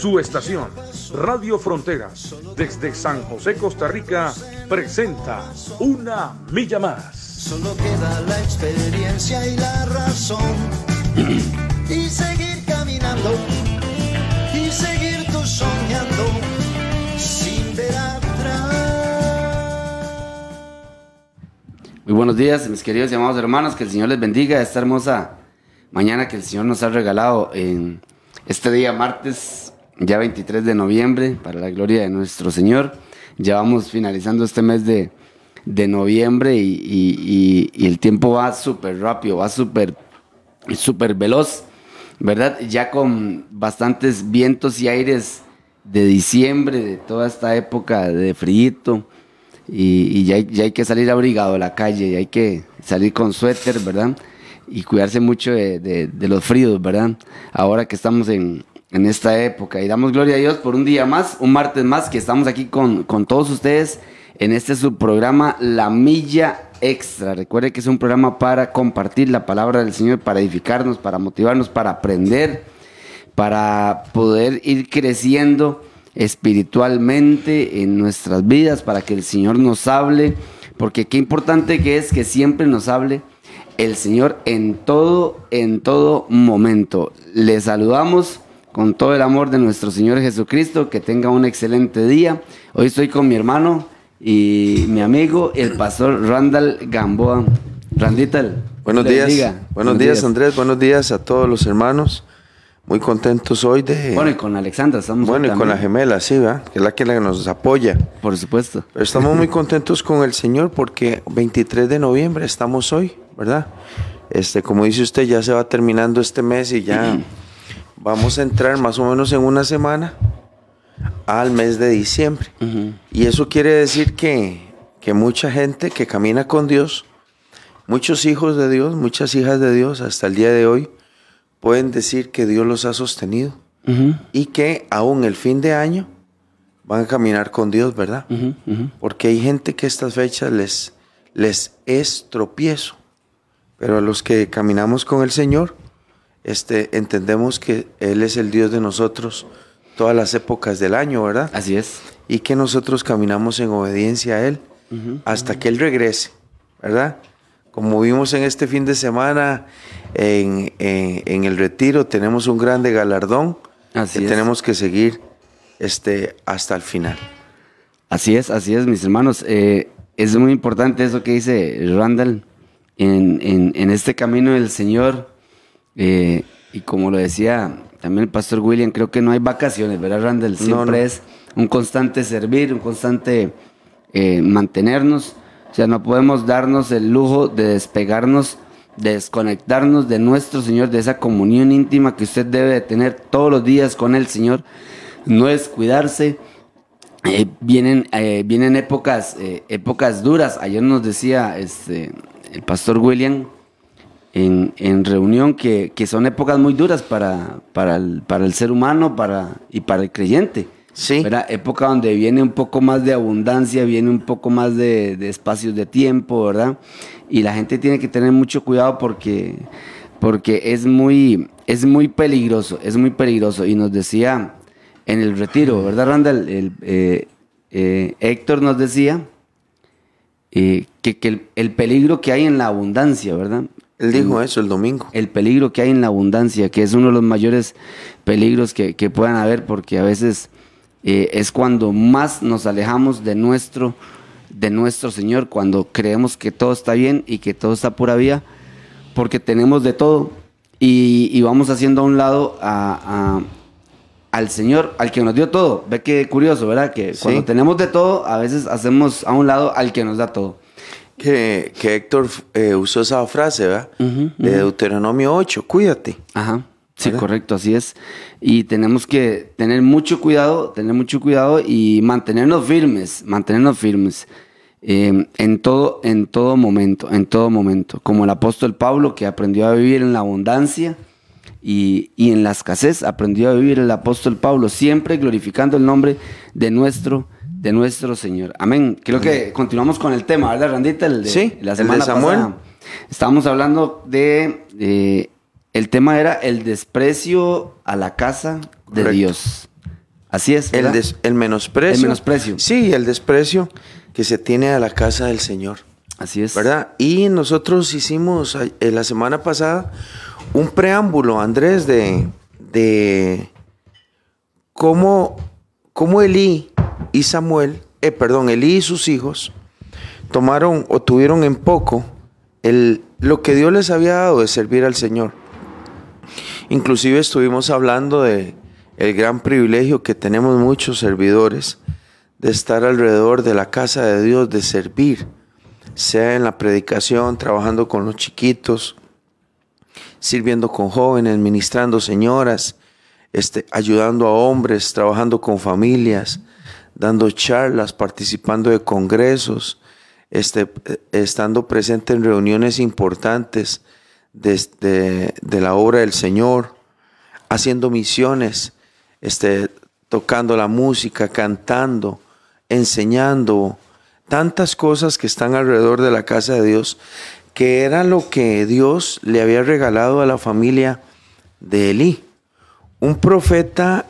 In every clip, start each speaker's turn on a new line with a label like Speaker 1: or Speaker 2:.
Speaker 1: Su estación, Radio Fronteras, desde San José, Costa Rica, presenta Una Milla Más.
Speaker 2: Solo queda la experiencia y la razón. y seguir caminando. Y seguir tú soñando. Sin ver atrás.
Speaker 3: Muy buenos días, mis queridos y amados hermanos. Que el Señor les bendiga esta hermosa mañana que el Señor nos ha regalado en este día martes ya 23 de noviembre, para la gloria de nuestro Señor. Ya vamos finalizando este mes de, noviembre y, el tiempo va súper rápido, va súper súper veloz, ¿verdad? Ya con bastantes vientos y aires de diciembre, de toda esta época de frío, y, ya, hay que salir abrigado a la calle, y hay que salir con suéter, ¿verdad? Y cuidarse mucho de, de los fríos, ¿verdad? Ahora que estamos en, en esta época. Y damos gloria a Dios por un día más, un martes más, que estamos aquí con, todos ustedes en este subprograma La Milla Extra. Recuerde que es un programa para compartir la palabra del Señor, para edificarnos, para motivarnos, para aprender, para poder ir creciendo espiritualmente en nuestras vidas, para que el Señor nos hable, porque qué importante que es que siempre nos hable el Señor en todo, en todo momento. Le saludamos con todo el amor de nuestro Señor Jesucristo, que tenga un excelente día. Hoy estoy con mi hermano y mi amigo, el pastor Randall Gamboa. Randital.
Speaker 4: Buenos días. Buenos, días, Andrés. Buenos días a todos los hermanos. Muy contentos hoy de...
Speaker 3: Bueno, y con Alexandra estamos
Speaker 4: Bueno, y con la gemela, sí, ¿verdad? Que es la que nos apoya.
Speaker 3: Por supuesto.
Speaker 4: estamos muy contentos con el Señor porque 23 de noviembre estamos hoy, ¿verdad? Este, como dice usted, ya se va terminando este mes y ya... vamos a entrar más o menos en una semana al mes de diciembre. Y eso quiere decir que, mucha gente que camina con Dios, muchos hijos de Dios, muchas hijas de Dios hasta el día de hoy, pueden decir que Dios los ha sostenido y que aún el fin de año van a caminar con Dios, ¿verdad? Porque hay gente que estas fechas les, les es tropiezo, pero a los que caminamos con el Señor, este, entendemos que Él es el Dios de nosotros todas las épocas del año, ¿verdad?
Speaker 3: Así es.
Speaker 4: Y que nosotros caminamos en obediencia a Él hasta que Él regrese, ¿verdad? Como vimos en este fin de semana en, el retiro, tenemos un grande galardón
Speaker 3: así
Speaker 4: que tenemos que seguir este, hasta el final.
Speaker 3: Así es, así es, mis hermanos. Eh, es muy importante eso que dice Randall en, en este camino del Señor eh, y como lo decía también el pastor William, creo que no hay vacaciones, ¿verdad, Randall? Siempre es un constante servir, un constante eh, mantenernos. O sea, no podemos darnos el lujo de despegarnos, de desconectarnos de nuestro Señor, de esa comunión íntima que usted debe de tener todos los días con el Señor. No es cuidarse. Eh, vienen, vienen épocas, épocas duras. Ayer nos decía este, el pastor William en, reunión que, son épocas muy duras para, para, el, para el ser humano para, y para el creyente.
Speaker 4: Sí.
Speaker 3: Época donde viene un poco más de abundancia, viene un poco más de, espacios de tiempo, ¿verdad? Y la gente tiene que tener mucho cuidado porque, porque es, muy, es muy peligroso, es muy peligroso. Y nos decía en el retiro, ¿verdad, Randall? El, eh, eh, Héctor nos decía eh, que, que el, peligro que hay en la abundancia, ¿verdad?
Speaker 4: Él dijo eso el domingo.
Speaker 3: El peligro que hay en la abundancia, que es uno de los mayores peligros que, puedan haber, porque a veces eh, es cuando más nos alejamos de nuestro, de nuestro Señor, cuando creemos que todo está bien y que todo está pura vía, porque tenemos de todo y, vamos haciendo a un lado al Señor, al que nos dio todo. Ve que curioso, ¿verdad? Que cuando tenemos de todo, a veces hacemos a un lado al que nos da todo
Speaker 4: que, Héctor eh, usó esa frase, ¿verdad? De Deuteronomio 8, cuídate.
Speaker 3: Ajá. Sí, correcto, así es. Y tenemos que tener mucho cuidado, tener mucho cuidado y mantenernos firmes, mantenernos firmes. eh, en, todo, en todo momento, en todo momento. Como el apóstol Pablo que aprendió a vivir en la abundancia y, y en la escasez, aprendió a vivir el apóstol Pablo, siempre glorificando el nombre de nuestro de nuestro Señor. Amén. Creo que continuamos con el tema, ¿verdad, Randita? El de,
Speaker 4: Sí,
Speaker 3: la
Speaker 4: el de
Speaker 3: semana
Speaker 4: Samuel.
Speaker 3: pasada. Estábamos hablando de, de- El tema era el desprecio a la casa de. Dios. Así es.
Speaker 4: El, des- el menosprecio.
Speaker 3: El menosprecio.
Speaker 4: Sí, el desprecio que se tiene a la casa del Señor.
Speaker 3: Así es.
Speaker 4: ¿Verdad? Y nosotros hicimos eh, la semana pasada un preámbulo, Andrés, de, de cómo, cómo Elí y Samuel, eh, perdón, Elí y sus hijos tomaron o tuvieron en poco el, lo que Dios les había dado de servir al Señor. Inclusive estuvimos hablando de el gran privilegio que tenemos muchos servidores de estar alrededor de la casa de Dios, de servir, sea en la predicación, trabajando con los chiquitos, sirviendo con jóvenes, ministrando señoras, este, ayudando a hombres, trabajando con familias, dando charlas, participando de congresos, este, estando presente en reuniones importantes de, de- de la obra del Señor, haciendo misiones, este, tocando la música, cantando, enseñando, tantas cosas que están alrededor de la casa de Dios, que era lo que Dios le había regalado a la familia de Elí. Un profeta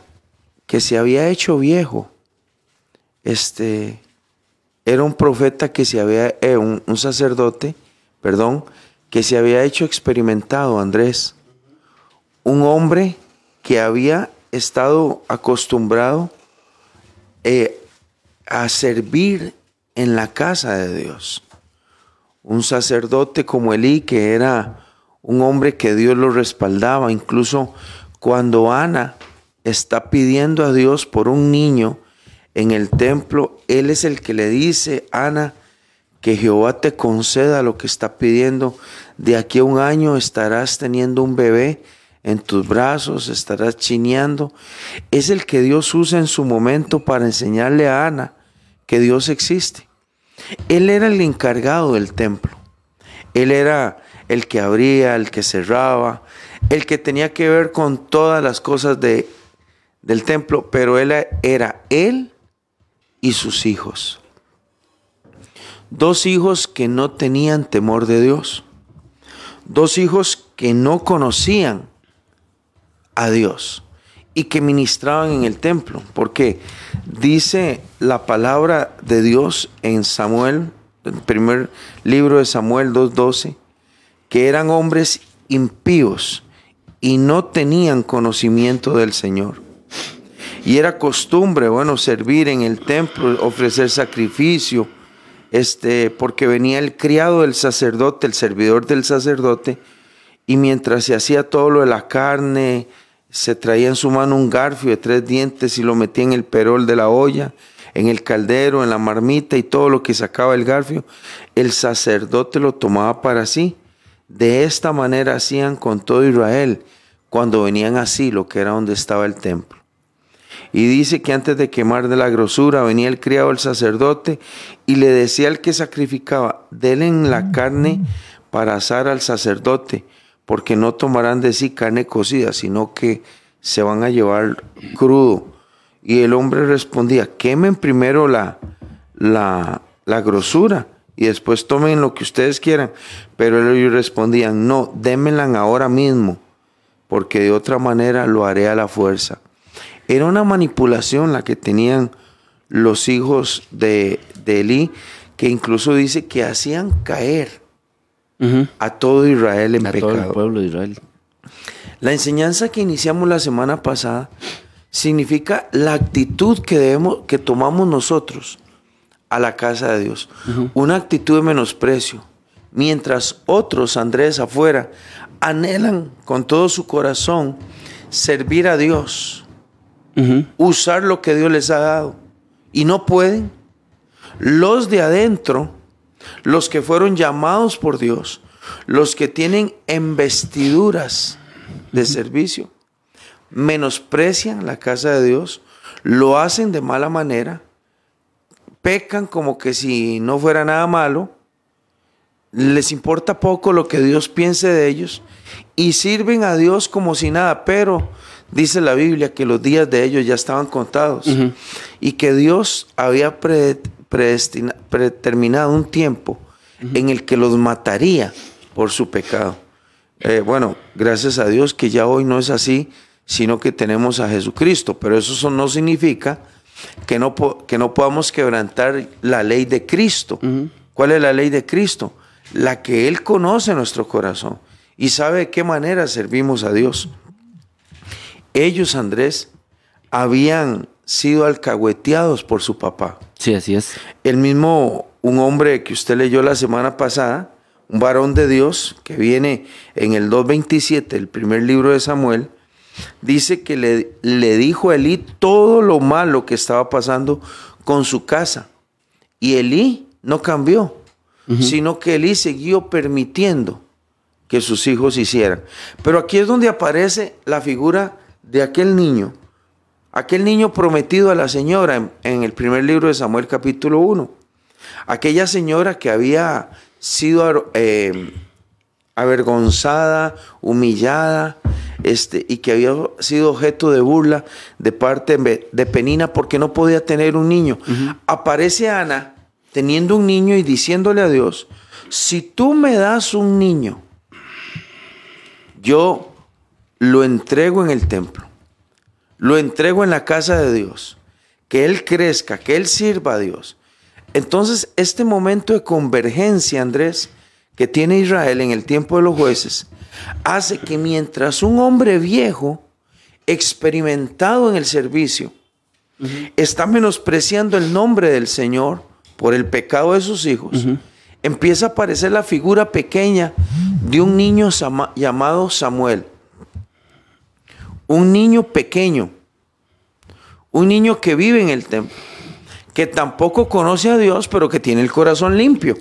Speaker 4: que se había hecho viejo. Este era un profeta que se había, eh, un, sacerdote, perdón, que se había hecho experimentado, Andrés. Un hombre que había estado acostumbrado eh, a servir en la casa de Dios. Un sacerdote como Elí, que era un hombre que Dios lo respaldaba, incluso cuando Ana está pidiendo a Dios por un niño en el templo, Él es el que le dice, Ana, que Jehová te conceda lo que está pidiendo. De aquí a un año estarás teniendo un bebé en tus brazos, estarás chineando. Es el que Dios usa en su momento para enseñarle a Ana que Dios existe. Él era el encargado del templo. Él era el que abría, el que cerraba, el que tenía que ver con todas las cosas de, del templo, pero él era él y sus hijos. Dos hijos que no tenían temor de Dios. Dos hijos que no conocían a Dios y que ministraban en el templo. Porque dice la palabra de Dios en Samuel, el primer libro de Samuel 2.12, que eran hombres impíos y no tenían conocimiento del Señor. Y era costumbre, bueno, servir en el templo, ofrecer sacrificio, este, porque venía el criado del sacerdote, el servidor del sacerdote, y mientras se hacía todo lo de la carne, se traía en su mano un garfio de tres dientes y lo metía en el perol de la olla, en el caldero, en la marmita y todo lo que sacaba el garfio, el sacerdote lo tomaba para sí. De esta manera hacían con todo Israel cuando venían así, lo que era donde estaba el templo. Y dice que antes de quemar de la grosura venía el criado del sacerdote y le decía al que sacrificaba, denle la carne para asar al sacerdote, porque no tomarán de sí carne cocida, sino que se van a llevar crudo. Y el hombre respondía, quemen primero la, la, la grosura y después tomen lo que ustedes quieran. Pero ellos respondían, no, démenla ahora mismo, porque de otra manera lo haré a la fuerza. Era una manipulación la que tenían los hijos de, de Elí, que incluso dice que hacían caer a todo Israel en
Speaker 3: A todo el
Speaker 4: pecado.
Speaker 3: pueblo de Israel.
Speaker 4: La enseñanza que iniciamos la semana pasada significa la actitud que debemos, que tomamos nosotros a la casa de Dios. Una actitud de menosprecio. Mientras otros, Andrés, afuera, anhelan con todo su corazón servir a Dios, Usar lo que Dios les ha dado. Y no pueden. Los de adentro, los que fueron llamados por Dios, los que tienen investiduras de servicio, menosprecian la casa de Dios, lo hacen de mala manera, pecan como que si no fuera nada malo, les importa poco lo que Dios piense de ellos y sirven a Dios como si nada, pero dice la Biblia que los días de ellos ya estaban contados y que Dios había predeterminado un tiempo en el que los mataría por su pecado. Eh, bueno, gracias a Dios que ya hoy no es así, sino que tenemos a Jesucristo, pero eso no significa que no, que no podamos quebrantar la ley de Cristo. ¿Cuál es la ley de Cristo? La que Él conoce nuestro corazón y sabe de qué manera servimos a Dios. Ellos, Andrés, habían sido alcahueteados por su papá.
Speaker 3: Sí, así es.
Speaker 4: El mismo, un hombre que usted leyó la semana pasada, un varón de Dios que viene en el 2.27, el primer libro de Samuel, dice que le, le dijo a Elí todo lo malo que estaba pasando con su casa. Y Elí no cambió, sino que Elí siguió permitiendo que sus hijos hicieran. Pero aquí es donde aparece la figura de aquel niño, aquel niño prometido a la señora en, en el primer libro de Samuel capítulo 1. Aquella señora que había sido eh, avergonzada, humillada, este, y que había sido objeto de burla de parte de Penina porque no podía tener un niño. Aparece Ana teniendo un niño y diciéndole a Dios, si tú me das un niño, yo lo entrego en el templo, lo entrego en la casa de Dios, que Él crezca, que Él sirva a Dios. Entonces, este momento de convergencia, Andrés, que tiene Israel en el tiempo de los jueces, hace que mientras un hombre viejo, experimentado en el servicio, está menospreciando el nombre del Señor por el pecado de sus hijos, empieza a aparecer la figura pequeña de un niño llamado Samuel. Un niño pequeño, un niño que vive en el templo, que tampoco conoce a Dios, pero que tiene el corazón limpio.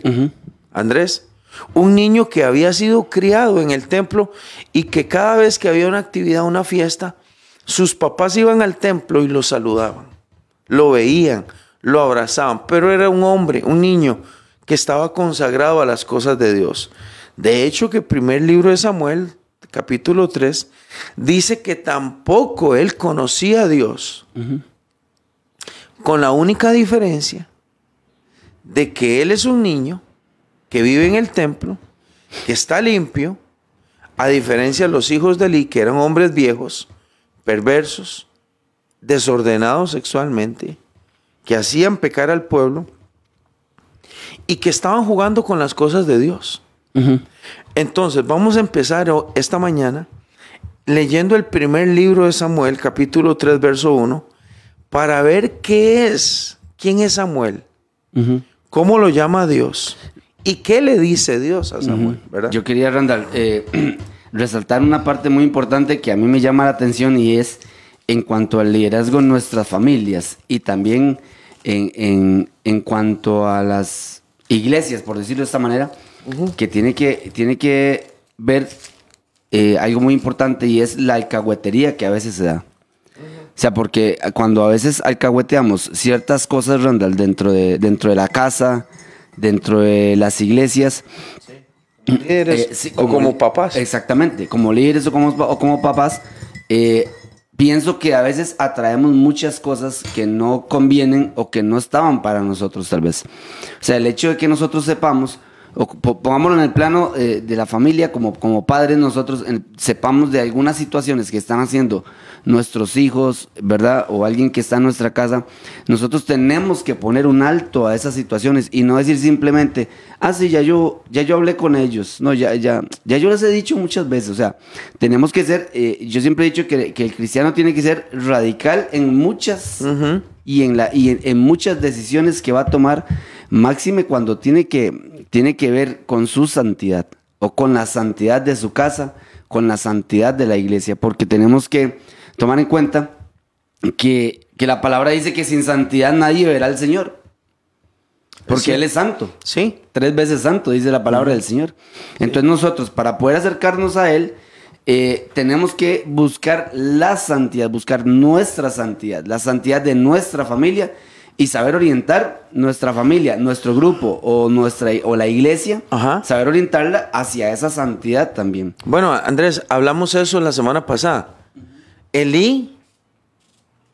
Speaker 4: Andrés, un niño que había sido criado en el templo y que cada vez que había una actividad, una fiesta, sus papás iban al templo y lo saludaban, lo veían, lo abrazaban, pero era un hombre, un niño que estaba consagrado a las cosas de Dios. De hecho, que el primer libro de Samuel, capítulo 3, dice que tampoco él conocía a Dios, con la única diferencia de que él es un niño que vive en el templo, que está limpio, a diferencia de los hijos de Eli, que eran hombres viejos, perversos, desordenados sexualmente, que hacían pecar al pueblo y que estaban jugando con las cosas de Dios. Entonces, vamos a empezar esta mañana leyendo el primer libro de Samuel, capítulo 3, verso 1, para ver qué es, quién es Samuel, cómo lo llama Dios ¿Y qué le dice Dios a Samuel?
Speaker 3: Yo quería, Randall, eh, resaltar una parte muy importante que a mí me llama la atención y es en cuanto al liderazgo en nuestras familias y también en, cuanto a las iglesias, por decirlo de esta manera, que, tiene que tiene que ver eh, algo muy importante y es la alcahuetería que a veces se da. O sea, porque cuando a veces alcahueteamos ciertas cosas, Randall, dentro de, dentro de la casa, dentro de las iglesias.
Speaker 4: Líderes eh, o como papás.
Speaker 3: Exactamente, como líderes o como, o como papás. Eh, pienso que a veces atraemos muchas cosas que no convienen o que no estaban para nosotros tal vez. O sea, el hecho de que nosotros sepamos, o pongámoslo en el plano eh, de la familia, como, como padres nosotros sepamos de algunas situaciones que están haciendo nuestros hijos, ¿verdad? O alguien que está en nuestra casa, nosotros tenemos que poner un alto a esas situaciones y no decir simplemente, ah, sí, ya yo, ya yo hablé con ellos. No, ya, ya, ya yo les he dicho muchas veces. O sea, tenemos que ser, eh, yo siempre he dicho que, el cristiano tiene que ser radical en muchas y, en, la, y en, muchas decisiones que va a tomar, máxime cuando tiene que, tiene que ver con su santidad o con la santidad de su casa, con la santidad de la iglesia, porque tenemos que tomar en cuenta que, la palabra dice que sin santidad nadie verá al Señor. Porque Él es santo.
Speaker 4: Sí.
Speaker 3: Tres veces santo, dice la palabra del Señor. Entonces nosotros, para poder acercarnos a Él, eh, tenemos que buscar la santidad, buscar nuestra santidad, la santidad de nuestra familia y saber orientar nuestra familia, nuestro grupo o, nuestra, o la iglesia,
Speaker 4: Ajá.
Speaker 3: saber orientarla hacia esa santidad también.
Speaker 4: Bueno, Andrés, hablamos eso la semana pasada. Elí,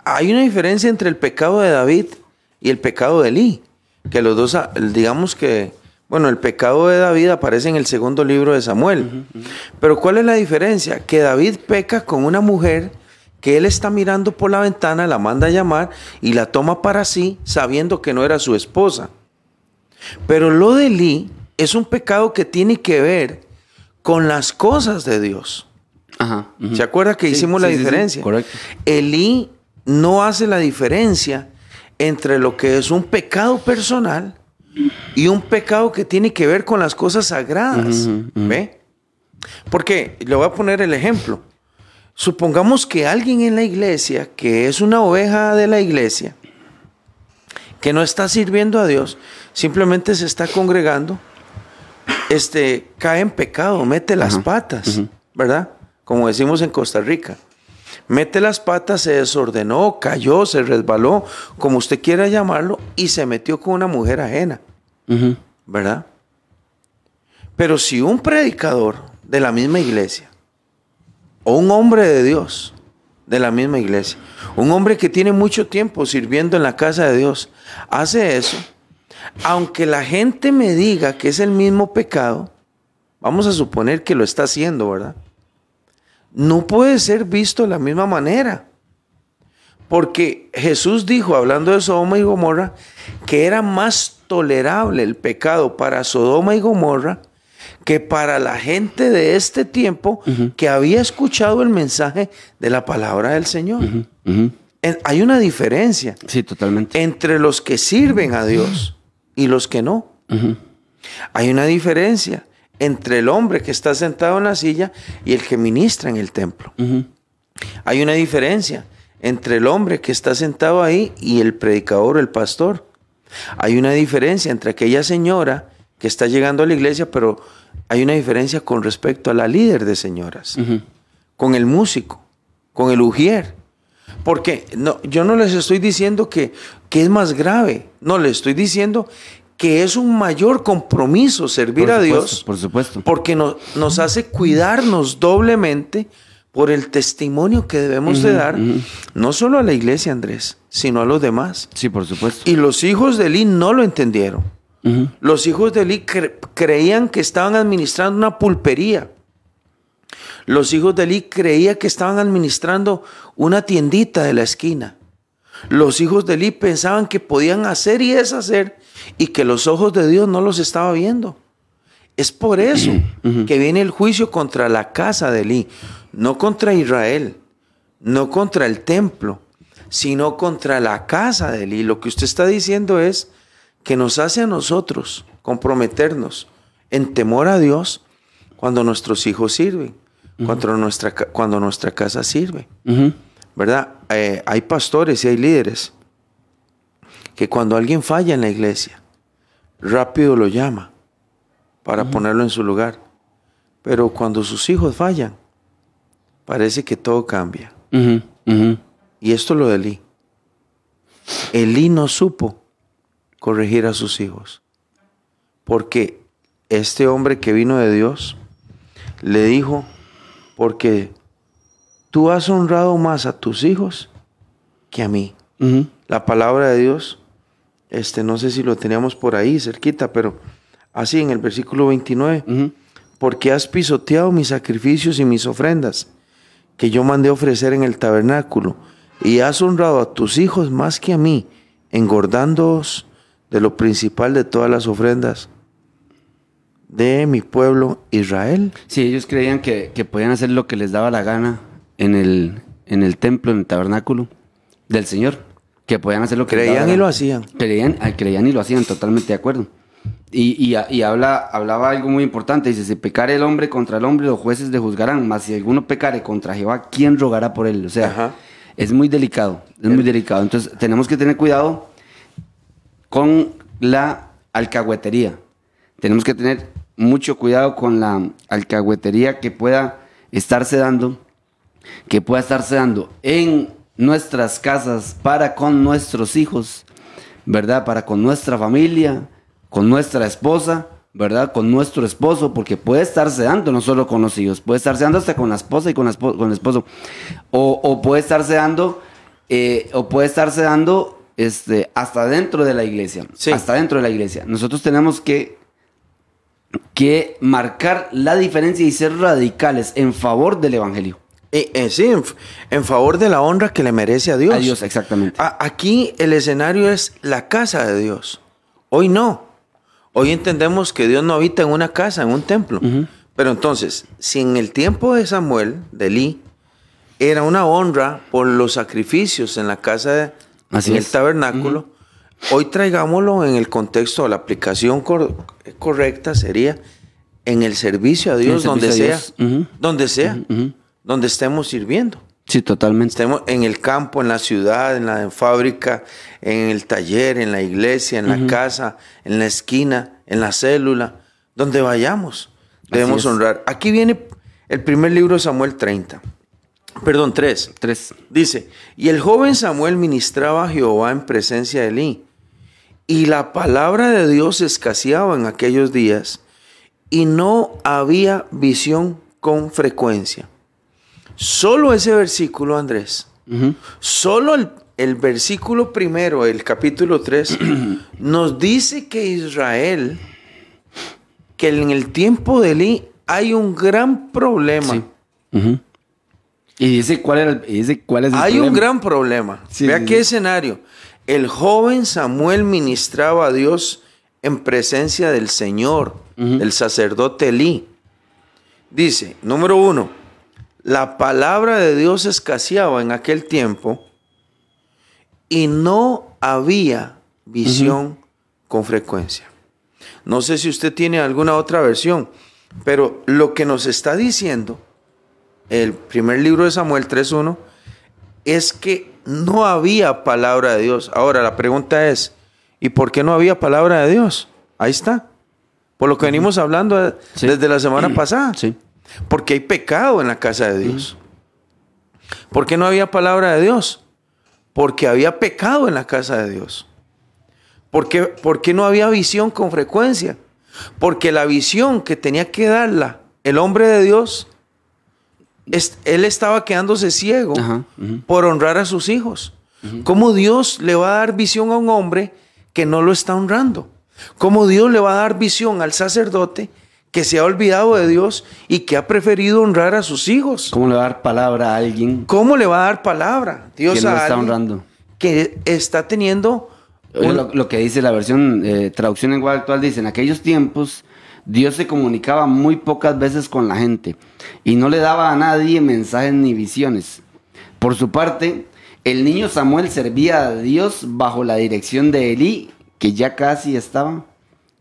Speaker 4: hay una diferencia entre el pecado de David y el pecado de Elí. Que los dos, digamos que, bueno, el pecado de David aparece en el segundo libro de Samuel. Pero ¿cuál es la diferencia? Que David peca con una mujer que él está mirando por la ventana, la manda a llamar y la toma para sí, sabiendo que no era su esposa. Pero lo de Elí es un pecado que tiene que ver con las cosas de Dios.
Speaker 3: Ajá.
Speaker 4: ¿Se acuerda que
Speaker 3: Sí,
Speaker 4: hicimos
Speaker 3: sí,
Speaker 4: la
Speaker 3: sí,
Speaker 4: diferencia?
Speaker 3: correcto.
Speaker 4: Elí no hace la diferencia entre lo que es un pecado personal y un pecado que tiene que ver con las cosas sagradas. ¿Ve? Porque le voy a poner el ejemplo. Supongamos que alguien en la iglesia, que es una oveja de la iglesia, que no está sirviendo a Dios, simplemente se está congregando, este, cae en pecado, mete las patas. ¿verdad? Como decimos en Costa Rica. Mete las patas, se desordenó, cayó, se resbaló, como usted quiera llamarlo, y se metió con una mujer ajena. ¿verdad? Pero si un predicador de la misma iglesia, o un hombre de Dios de la misma iglesia, un hombre que tiene mucho tiempo sirviendo en la casa de Dios, hace eso, aunque la gente me diga que es el mismo pecado, vamos a suponer que lo está haciendo, ¿verdad? No puede ser visto de la misma manera. Porque Jesús dijo, hablando de Sodoma y Gomorra, que era más tolerable el pecado para Sodoma y Gomorra que para la gente de este tiempo que había escuchado el mensaje de la palabra del Señor. En- Hay una diferencia
Speaker 3: Sí, totalmente.
Speaker 4: entre los que sirven a Dios y los que no. Hay una diferencia entre el hombre que está sentado en la silla y el que ministra en el templo. Hay una diferencia entre el hombre que está sentado ahí y el predicador o el pastor. Hay una diferencia entre aquella señora que está llegando a la iglesia, pero hay una diferencia con respecto a la líder de señoras, con el músico, con el ujier. Porque no, yo no les estoy diciendo que, que es más grave, no, les estoy diciendo que es un mayor compromiso servir a Dios
Speaker 3: Por supuesto.
Speaker 4: porque no- nos hace cuidarnos doblemente por el testimonio que debemos de dar, no solo a la iglesia, Andrés, sino a los demás.
Speaker 3: Sí, por supuesto.
Speaker 4: Y los hijos de Eli no lo entendieron. Los hijos de Eli cre- creían que estaban administrando una pulpería. Los hijos de Eli creían que estaban administrando una tiendita de la esquina. Los hijos de Eli pensaban que podían hacer y deshacer y que los ojos de Dios no los estaba viendo. Es por eso que viene el juicio contra la casa de Eli, no contra Israel, no contra el templo, sino contra la casa de Eli. Lo que usted está diciendo es que nos hace a nosotros comprometernos en temor a Dios cuando nuestros hijos sirven, cuando, nuestra, cuando nuestra casa sirve. ¿Verdad? Eh, hay pastores y hay líderes que cuando alguien falla en la iglesia, rápido lo llama para ponerlo en su lugar. Pero cuando sus hijos fallan, parece que todo cambia. Y esto es lo de Elí. Elí no supo corregir a sus hijos. Porque este hombre que vino de Dios le dijo, porque tú has honrado más a tus hijos que a mí. La palabra de Dios, este, no sé si lo teníamos por ahí cerquita, pero así en el versículo 29,
Speaker 3: Ujú.
Speaker 4: porque has pisoteado mis sacrificios y mis ofrendas que yo mandé ofrecer en el tabernáculo, y has honrado a tus hijos más que a mí, engordándoos de lo principal de todas las ofrendas de mi pueblo Israel.
Speaker 3: Sí, ellos creían que, que podían hacer lo que les daba la gana en el, en el templo, en el tabernáculo del Señor. Que podían hacer lo que les daba
Speaker 4: Creían
Speaker 3: la
Speaker 4: y lo hacían.
Speaker 3: Creían, ah, creían y lo hacían, totalmente de acuerdo. Y, y, y habla, hablaba algo muy importante. Dice, si pecare el hombre contra el hombre, los jueces le juzgarán. Mas si alguno pecare contra Jehová, ¿quién rogará por él? O sea,
Speaker 4: Ajá.
Speaker 3: es muy delicado. Es muy delicado. Entonces, tenemos que tener cuidado con la alcahuetería. Tenemos que tener mucho cuidado con la alcahuetería que pueda estarse dando, que pueda estarse dando en nuestras casas para con nuestros hijos, ¿verdad? Para con nuestra familia, con nuestra esposa, ¿verdad? Con nuestro esposo, porque puede estarse dando no solo con los hijos, puede estarse dando hasta con la esposa y con, la el esposo. O, o puede estarse dando, eh, o puede estarse dando este, hasta dentro de la iglesia.
Speaker 4: Sí.
Speaker 3: Hasta dentro de la iglesia. Nosotros tenemos que, que marcar la diferencia y ser radicales en favor del evangelio.
Speaker 4: Eh, eh, sí, en, favor de la honra que le merece a Dios.
Speaker 3: A Dios, exactamente.
Speaker 4: A- aquí el escenario es la casa de Dios. Hoy no. Hoy entendemos que Dios no habita en una casa, en un templo. Pero entonces, si en el tiempo de Samuel, de Elí, era una honra por los sacrificios en la casa, de,
Speaker 3: Así
Speaker 4: en
Speaker 3: es.
Speaker 4: el tabernáculo, hoy traigámoslo en el contexto, la aplicación cor- correcta sería en el servicio a Dios, donde sea, donde sea, donde estemos sirviendo.
Speaker 3: Sí, totalmente.
Speaker 4: Estemos en el campo, en la ciudad, en la fábrica, en el taller, en la iglesia, en la casa, en la esquina, en la célula, donde vayamos. Debemos honrar. Aquí viene el primer libro de Samuel 30. Perdón, 3.
Speaker 3: Tres.
Speaker 4: Dice, y el joven Samuel ministraba a Jehová en presencia de Elí. Y la palabra de Dios escaseaba en aquellos días y no había visión con frecuencia. Solo ese versículo, Andrés, solo el, el versículo primero, el capítulo 3, nos dice que Israel, que en el tiempo de Elí hay un gran problema.
Speaker 3: Sí. Y dice cuál, era el- dice cuál es el
Speaker 4: Hay
Speaker 3: problema.
Speaker 4: un gran problema.
Speaker 3: Sí,
Speaker 4: Vea
Speaker 3: sí,
Speaker 4: qué
Speaker 3: sí.
Speaker 4: escenario. El joven Samuel ministraba a Dios en presencia del Señor, del sacerdote Elí. Dice, número uno, la palabra de Dios escaseaba en aquel tiempo y no había visión con frecuencia. No sé si usted tiene alguna otra versión, pero lo que nos está diciendo el primer libro de Samuel 3.1 es que no había palabra de Dios. Ahora la pregunta es, ¿y por qué no había palabra de Dios? Ahí está. Por lo que venimos hablando eh,
Speaker 3: Sí.
Speaker 4: desde la semana pasada.
Speaker 3: Sí.
Speaker 4: Porque hay pecado en la casa de Dios. ¿Por qué no había palabra de Dios? Porque había pecado en la casa de Dios. ¿Por qué, por qué no había visión con frecuencia? Porque la visión que tenía que darla el hombre de Dios, es- él estaba quedándose ciego
Speaker 3: Ajá,
Speaker 4: por honrar a sus hijos. ¿Cómo Dios le va a dar visión a un hombre que no lo está honrando? ¿Cómo Dios le va a dar visión al sacerdote que se ha olvidado de Dios y que ha preferido honrar a sus hijos?
Speaker 3: ¿Cómo le va a dar palabra a alguien
Speaker 4: ¿Cómo le va a dar palabra Dios
Speaker 3: que no
Speaker 4: a
Speaker 3: está
Speaker 4: alguien
Speaker 3: honrando?
Speaker 4: que está teniendo un-
Speaker 3: lo, lo que dice la versión eh, traducción en lenguaje actual dice, en aquellos tiempos Dios se comunicaba muy pocas veces con la gente y no le daba a nadie mensajes ni visiones. Por su parte, el niño Samuel servía a Dios bajo la dirección de Elí, que ya casi estaba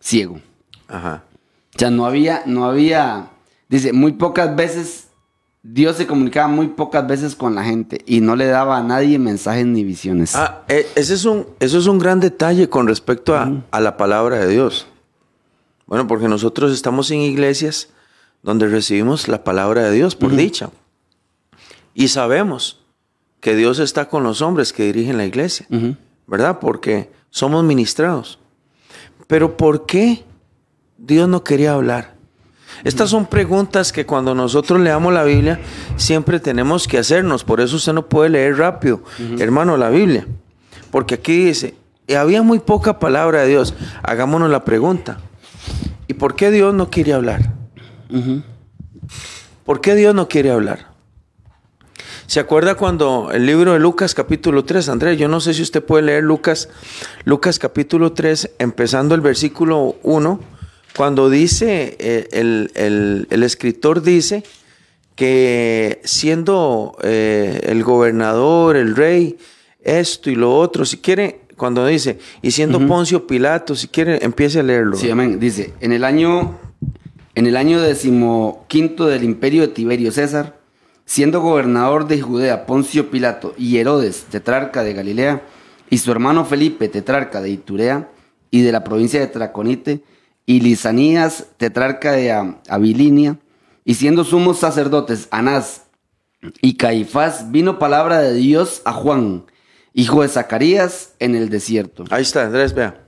Speaker 3: ciego.
Speaker 4: Ajá.
Speaker 3: O sea, no había, no había, dice, muy pocas veces, Dios se comunicaba muy pocas veces con la gente y no le daba a nadie mensajes ni visiones.
Speaker 4: Ah, eh, ese es un, eso es un gran detalle con respecto a, a la palabra de Dios. Bueno, porque nosotros estamos en iglesias donde recibimos la palabra de Dios por dicha. Y sabemos que Dios está con los hombres que dirigen la iglesia. ¿verdad? Porque somos ministrados. Pero ¿por qué Dios no quería hablar? Estas son preguntas que cuando nosotros leamos la Biblia siempre tenemos que hacernos. Por eso usted no puede leer rápido, hermano, la Biblia. Porque aquí dice, "Y había muy poca palabra de Dios. Hagámonos la pregunta. ¿Y por qué Dios no quiere hablar? ¿Por qué Dios no quiere hablar? ¿Se acuerda cuando el libro de Lucas capítulo 3, Andrés? Yo no sé si usted puede leer Lucas, Lucas capítulo 3, empezando el versículo 1, cuando dice, eh, el, el- el escritor dice que siendo eh, el gobernador, el rey, esto y lo otro, si quiere, cuando dice, y siendo Poncio Pilato, si quiere, empiece a leerlo.
Speaker 3: Sí, amén. Dice, en el año, en el año decimoquinto del imperio de Tiberio César, siendo gobernador de Judea Poncio Pilato y Herodes, tetrarca de Galilea, y su hermano Felipe, tetrarca de Iturea y de la provincia de Traconite, y Lisanías, tetrarca de Abilinia, y siendo sumos sacerdotes Anás y Caifás, vino palabra de Dios a Juan, hijo de Zacarías, en el desierto.
Speaker 4: Ahí está, Andrés, vea.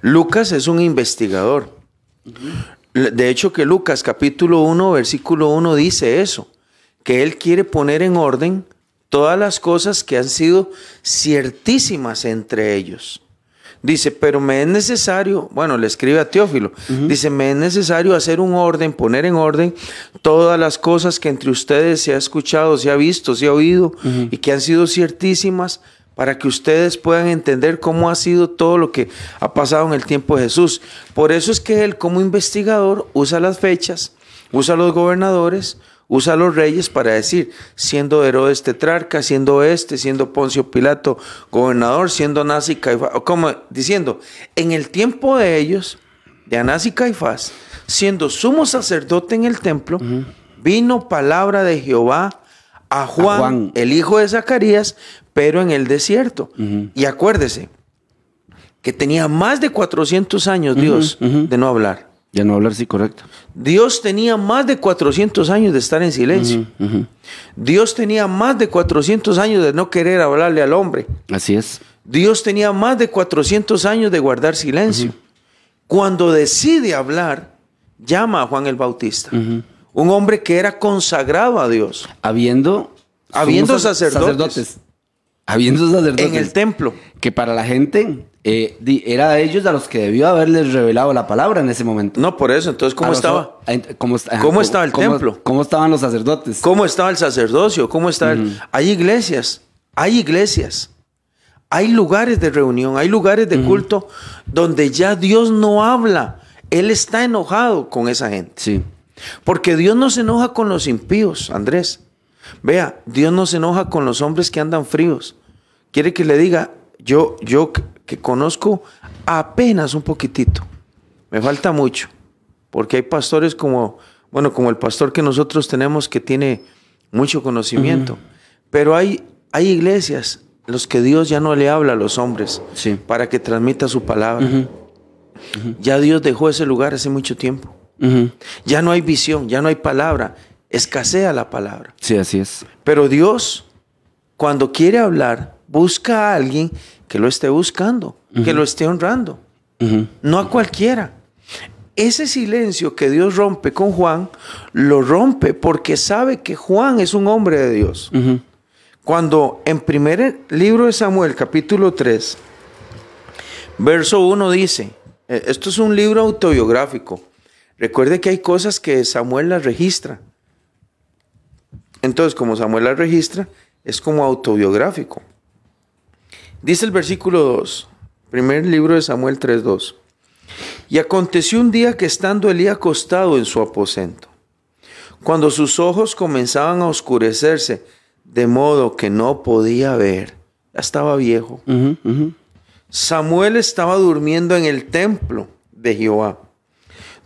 Speaker 4: Lucas es un investigador. De hecho, que Lucas capítulo 1, versículo 1 dice eso, que él quiere poner en orden todas las cosas que han sido ciertísimas entre ellos. Dice, pero me es necesario, bueno, le escribe a Teófilo, dice, me es necesario hacer un orden, poner en orden todas las cosas que entre ustedes se ha escuchado, se ha visto, se ha oído y que han sido ciertísimas para que ustedes puedan entender cómo ha sido todo lo que ha pasado en el tiempo de Jesús. Por eso es que él como investigador usa las fechas, usa los gobernadores, usa a los reyes para decir, siendo Herodes tetrarca, siendo este, siendo Poncio Pilato gobernador, siendo Anás y Caifás, como diciendo, en el tiempo de ellos, de Anás y Caifás, siendo sumo sacerdote en el templo, vino palabra de Jehová a Juan,
Speaker 3: Juan.
Speaker 4: el hijo de Zacarías, pero en el desierto. Y acuérdese que tenía más de 400 años Dios de no hablar.
Speaker 3: Ya no hablar, sí, correcto.
Speaker 4: Dios tenía más de 400 años de estar en silencio. Dios tenía más de 400 años de no querer hablarle al hombre.
Speaker 3: Así es.
Speaker 4: Dios tenía más de 400 años de guardar silencio. Cuando decide hablar, llama a Juan el Bautista. Un hombre que era consagrado a Dios
Speaker 3: Habiendo,
Speaker 4: Habiendo sacerdotes.
Speaker 3: Habiendo sacerdotes.
Speaker 4: en el templo.
Speaker 3: que para la gente eh, era a ellos a los que debió haberles revelado la palabra en ese momento.
Speaker 4: No, por eso. Entonces, ¿cómo
Speaker 3: A
Speaker 4: estaba?
Speaker 3: a- ¿Cómo, est- ajá,
Speaker 4: ¿Cómo estaba el
Speaker 3: cómo-
Speaker 4: templo?
Speaker 3: ¿Cómo estaban los sacerdotes?
Speaker 4: ¿Cómo estaba el sacerdocio? ¿Cómo está el- Hay iglesias, hay iglesias, hay lugares de reunión, hay lugares de culto donde ya Dios no habla. Él está enojado con esa gente.
Speaker 3: Sí.
Speaker 4: Porque Dios no se enoja con los impíos, Andrés. Vea, Dios no se enoja con los hombres que andan fríos. Quiere que le diga, yo, yo que- conozco apenas un poquitito. Me falta mucho. Porque hay pastores como, bueno, como el pastor que nosotros tenemos que tiene mucho conocimiento. Pero hay, hay iglesias los que Dios ya no le habla a los hombres
Speaker 3: Sí.
Speaker 4: para que transmita su palabra. Ya Dios dejó ese lugar hace mucho tiempo. Ya no hay visión, ya no hay palabra. Escasea la palabra.
Speaker 3: Sí, así es.
Speaker 4: Pero Dios, cuando quiere hablar, busca a alguien que lo esté buscando, que lo esté honrando. No a cualquiera. Ese silencio que Dios rompe con Juan, lo rompe porque sabe que Juan es un hombre de Dios. Cuando en primer libro de Samuel, capítulo 3, verso 1 dice, eh, esto es un libro autobiográfico. Recuerde que hay cosas que Samuel las registra. Entonces, como Samuel las registra, es como autobiográfico. Dice el versículo 2, primer libro de Samuel 3.2. Y aconteció un día que estando Elí acostado en su aposento, cuando sus ojos comenzaban a oscurecerse, de modo que no podía ver, ya estaba viejo. Samuel estaba durmiendo en el templo de Jehová,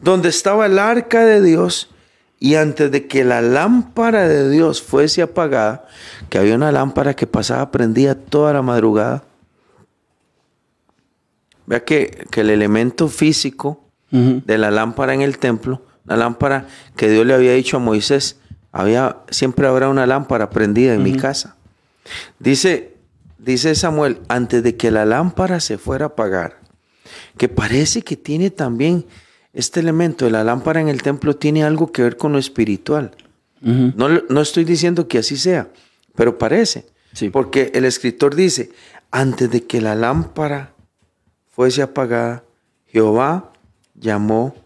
Speaker 4: donde estaba el arca de Dios, y antes de que la lámpara de Dios fuese apagada, que había una lámpara que pasaba prendida toda la madrugada. Vea que, que el elemento físico de la lámpara en el templo, la lámpara que Dios le había dicho a Moisés, había, siempre habrá una lámpara prendida en mi casa. Dice, dice Samuel, antes de que la lámpara se fuera a apagar, que parece que tiene también este elemento de la lámpara en el templo, tiene algo que ver con lo espiritual. No, no estoy diciendo que así sea, pero parece.
Speaker 3: Sí.
Speaker 4: Porque el escritor dice, antes de que la lámpara fuese apagada, Jehová llamó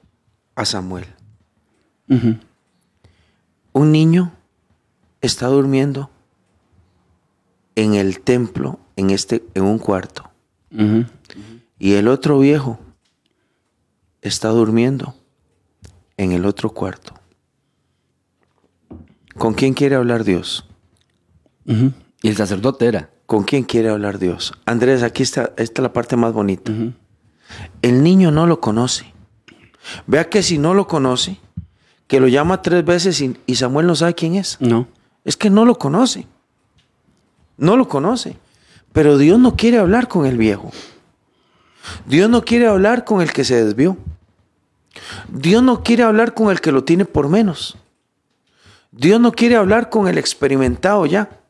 Speaker 4: a Samuel. Un niño está durmiendo en el templo, en, este, en un cuarto, y el otro viejo está durmiendo en el otro cuarto. ¿Con quién quiere hablar Dios?
Speaker 3: Y el sacerdote era.
Speaker 4: ¿Con quién quiere hablar Dios? Andrés, aquí está, esta es la parte más bonita. El niño no lo conoce. Vea que si no lo conoce, que lo llama tres veces y, y Samuel no sabe quién es.
Speaker 3: No.
Speaker 4: Es que no lo conoce. No lo conoce. Pero Dios no quiere hablar con el viejo. Dios no quiere hablar con el que se desvió. Dios no quiere hablar con el que lo tiene por menos. Dios no quiere hablar con el experimentado ya.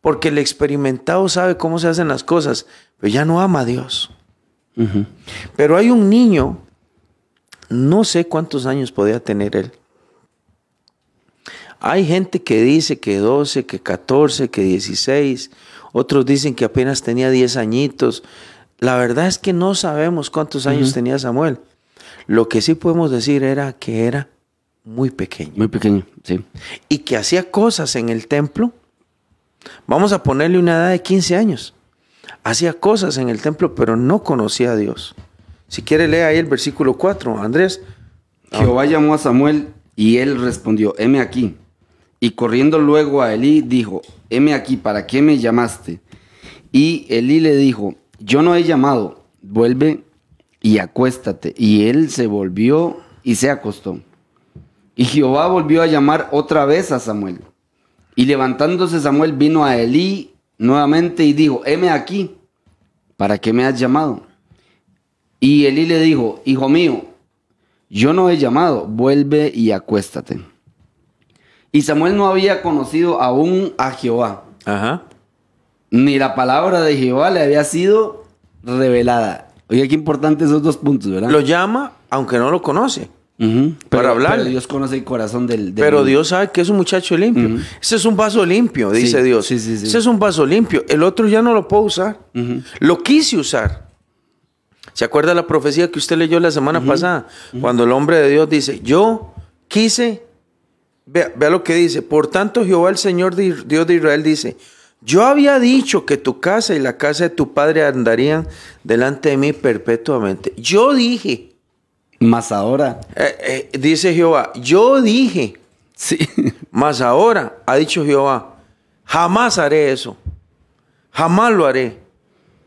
Speaker 4: Porque el experimentado sabe cómo se hacen las cosas, pero ya no ama a Dios. Pero hay un niño, no sé cuántos años podía tener él. Hay gente que dice que 12, que 14, que 16. Otros dicen que apenas tenía 10 añitos. La verdad es que no sabemos cuántos años tenía Samuel. Lo que sí podemos decir era que era muy pequeño
Speaker 3: Muy pequeño, sí.
Speaker 4: y que hacía cosas en el templo. Vamos a ponerle una edad de 15 años. Hacía cosas en el templo, pero no conocía a Dios. Si quiere, lea ahí el versículo 4, Andrés.
Speaker 3: Jehová llamó a Samuel y él respondió, heme aquí. Y corriendo luego a Elí dijo, heme aquí, ¿para qué me llamaste? Y Elí le dijo, yo no he llamado, vuelve y acuéstate. Y él se volvió y se acostó. Y Jehová volvió a llamar otra vez a Samuel. Y levantándose Samuel vino a Elí nuevamente y dijo, heme aquí, ¿para qué me has llamado? Y Elí le dijo, hijo mío, yo no he llamado, vuelve y acuéstate. Y Samuel no había conocido aún a Jehová,
Speaker 4: Ajá.
Speaker 3: ni la palabra de Jehová le había sido revelada. Oiga, qué importantes esos dos puntos, ¿verdad?
Speaker 4: Lo llama, aunque no lo conoce. Para
Speaker 3: Pero-
Speaker 4: hablarle.
Speaker 3: pero Dios conoce el corazón del... del-
Speaker 4: Pero Dios sabe que es un muchacho limpio. Ese es un vaso limpio, dice
Speaker 3: Sí,
Speaker 4: Dios.
Speaker 3: sí, sí, sí.
Speaker 4: Ese es un vaso limpio. El otro ya no lo puedo usar. Lo quise usar. ¿Se acuerda la profecía que usted leyó la semana pasada? Cuando el hombre de Dios dice, yo quise, vea, vea lo que dice, por tanto Jehová el Señor de- Dios de Israel dice, yo había dicho que tu casa y la casa de tu padre andarían delante de mí perpetuamente. Yo dije,
Speaker 3: Más ahora,
Speaker 4: eh, eh, dice Jehová, yo dije,
Speaker 3: sí.
Speaker 4: mas ahora, ha dicho Jehová, jamás haré eso. Jamás lo haré.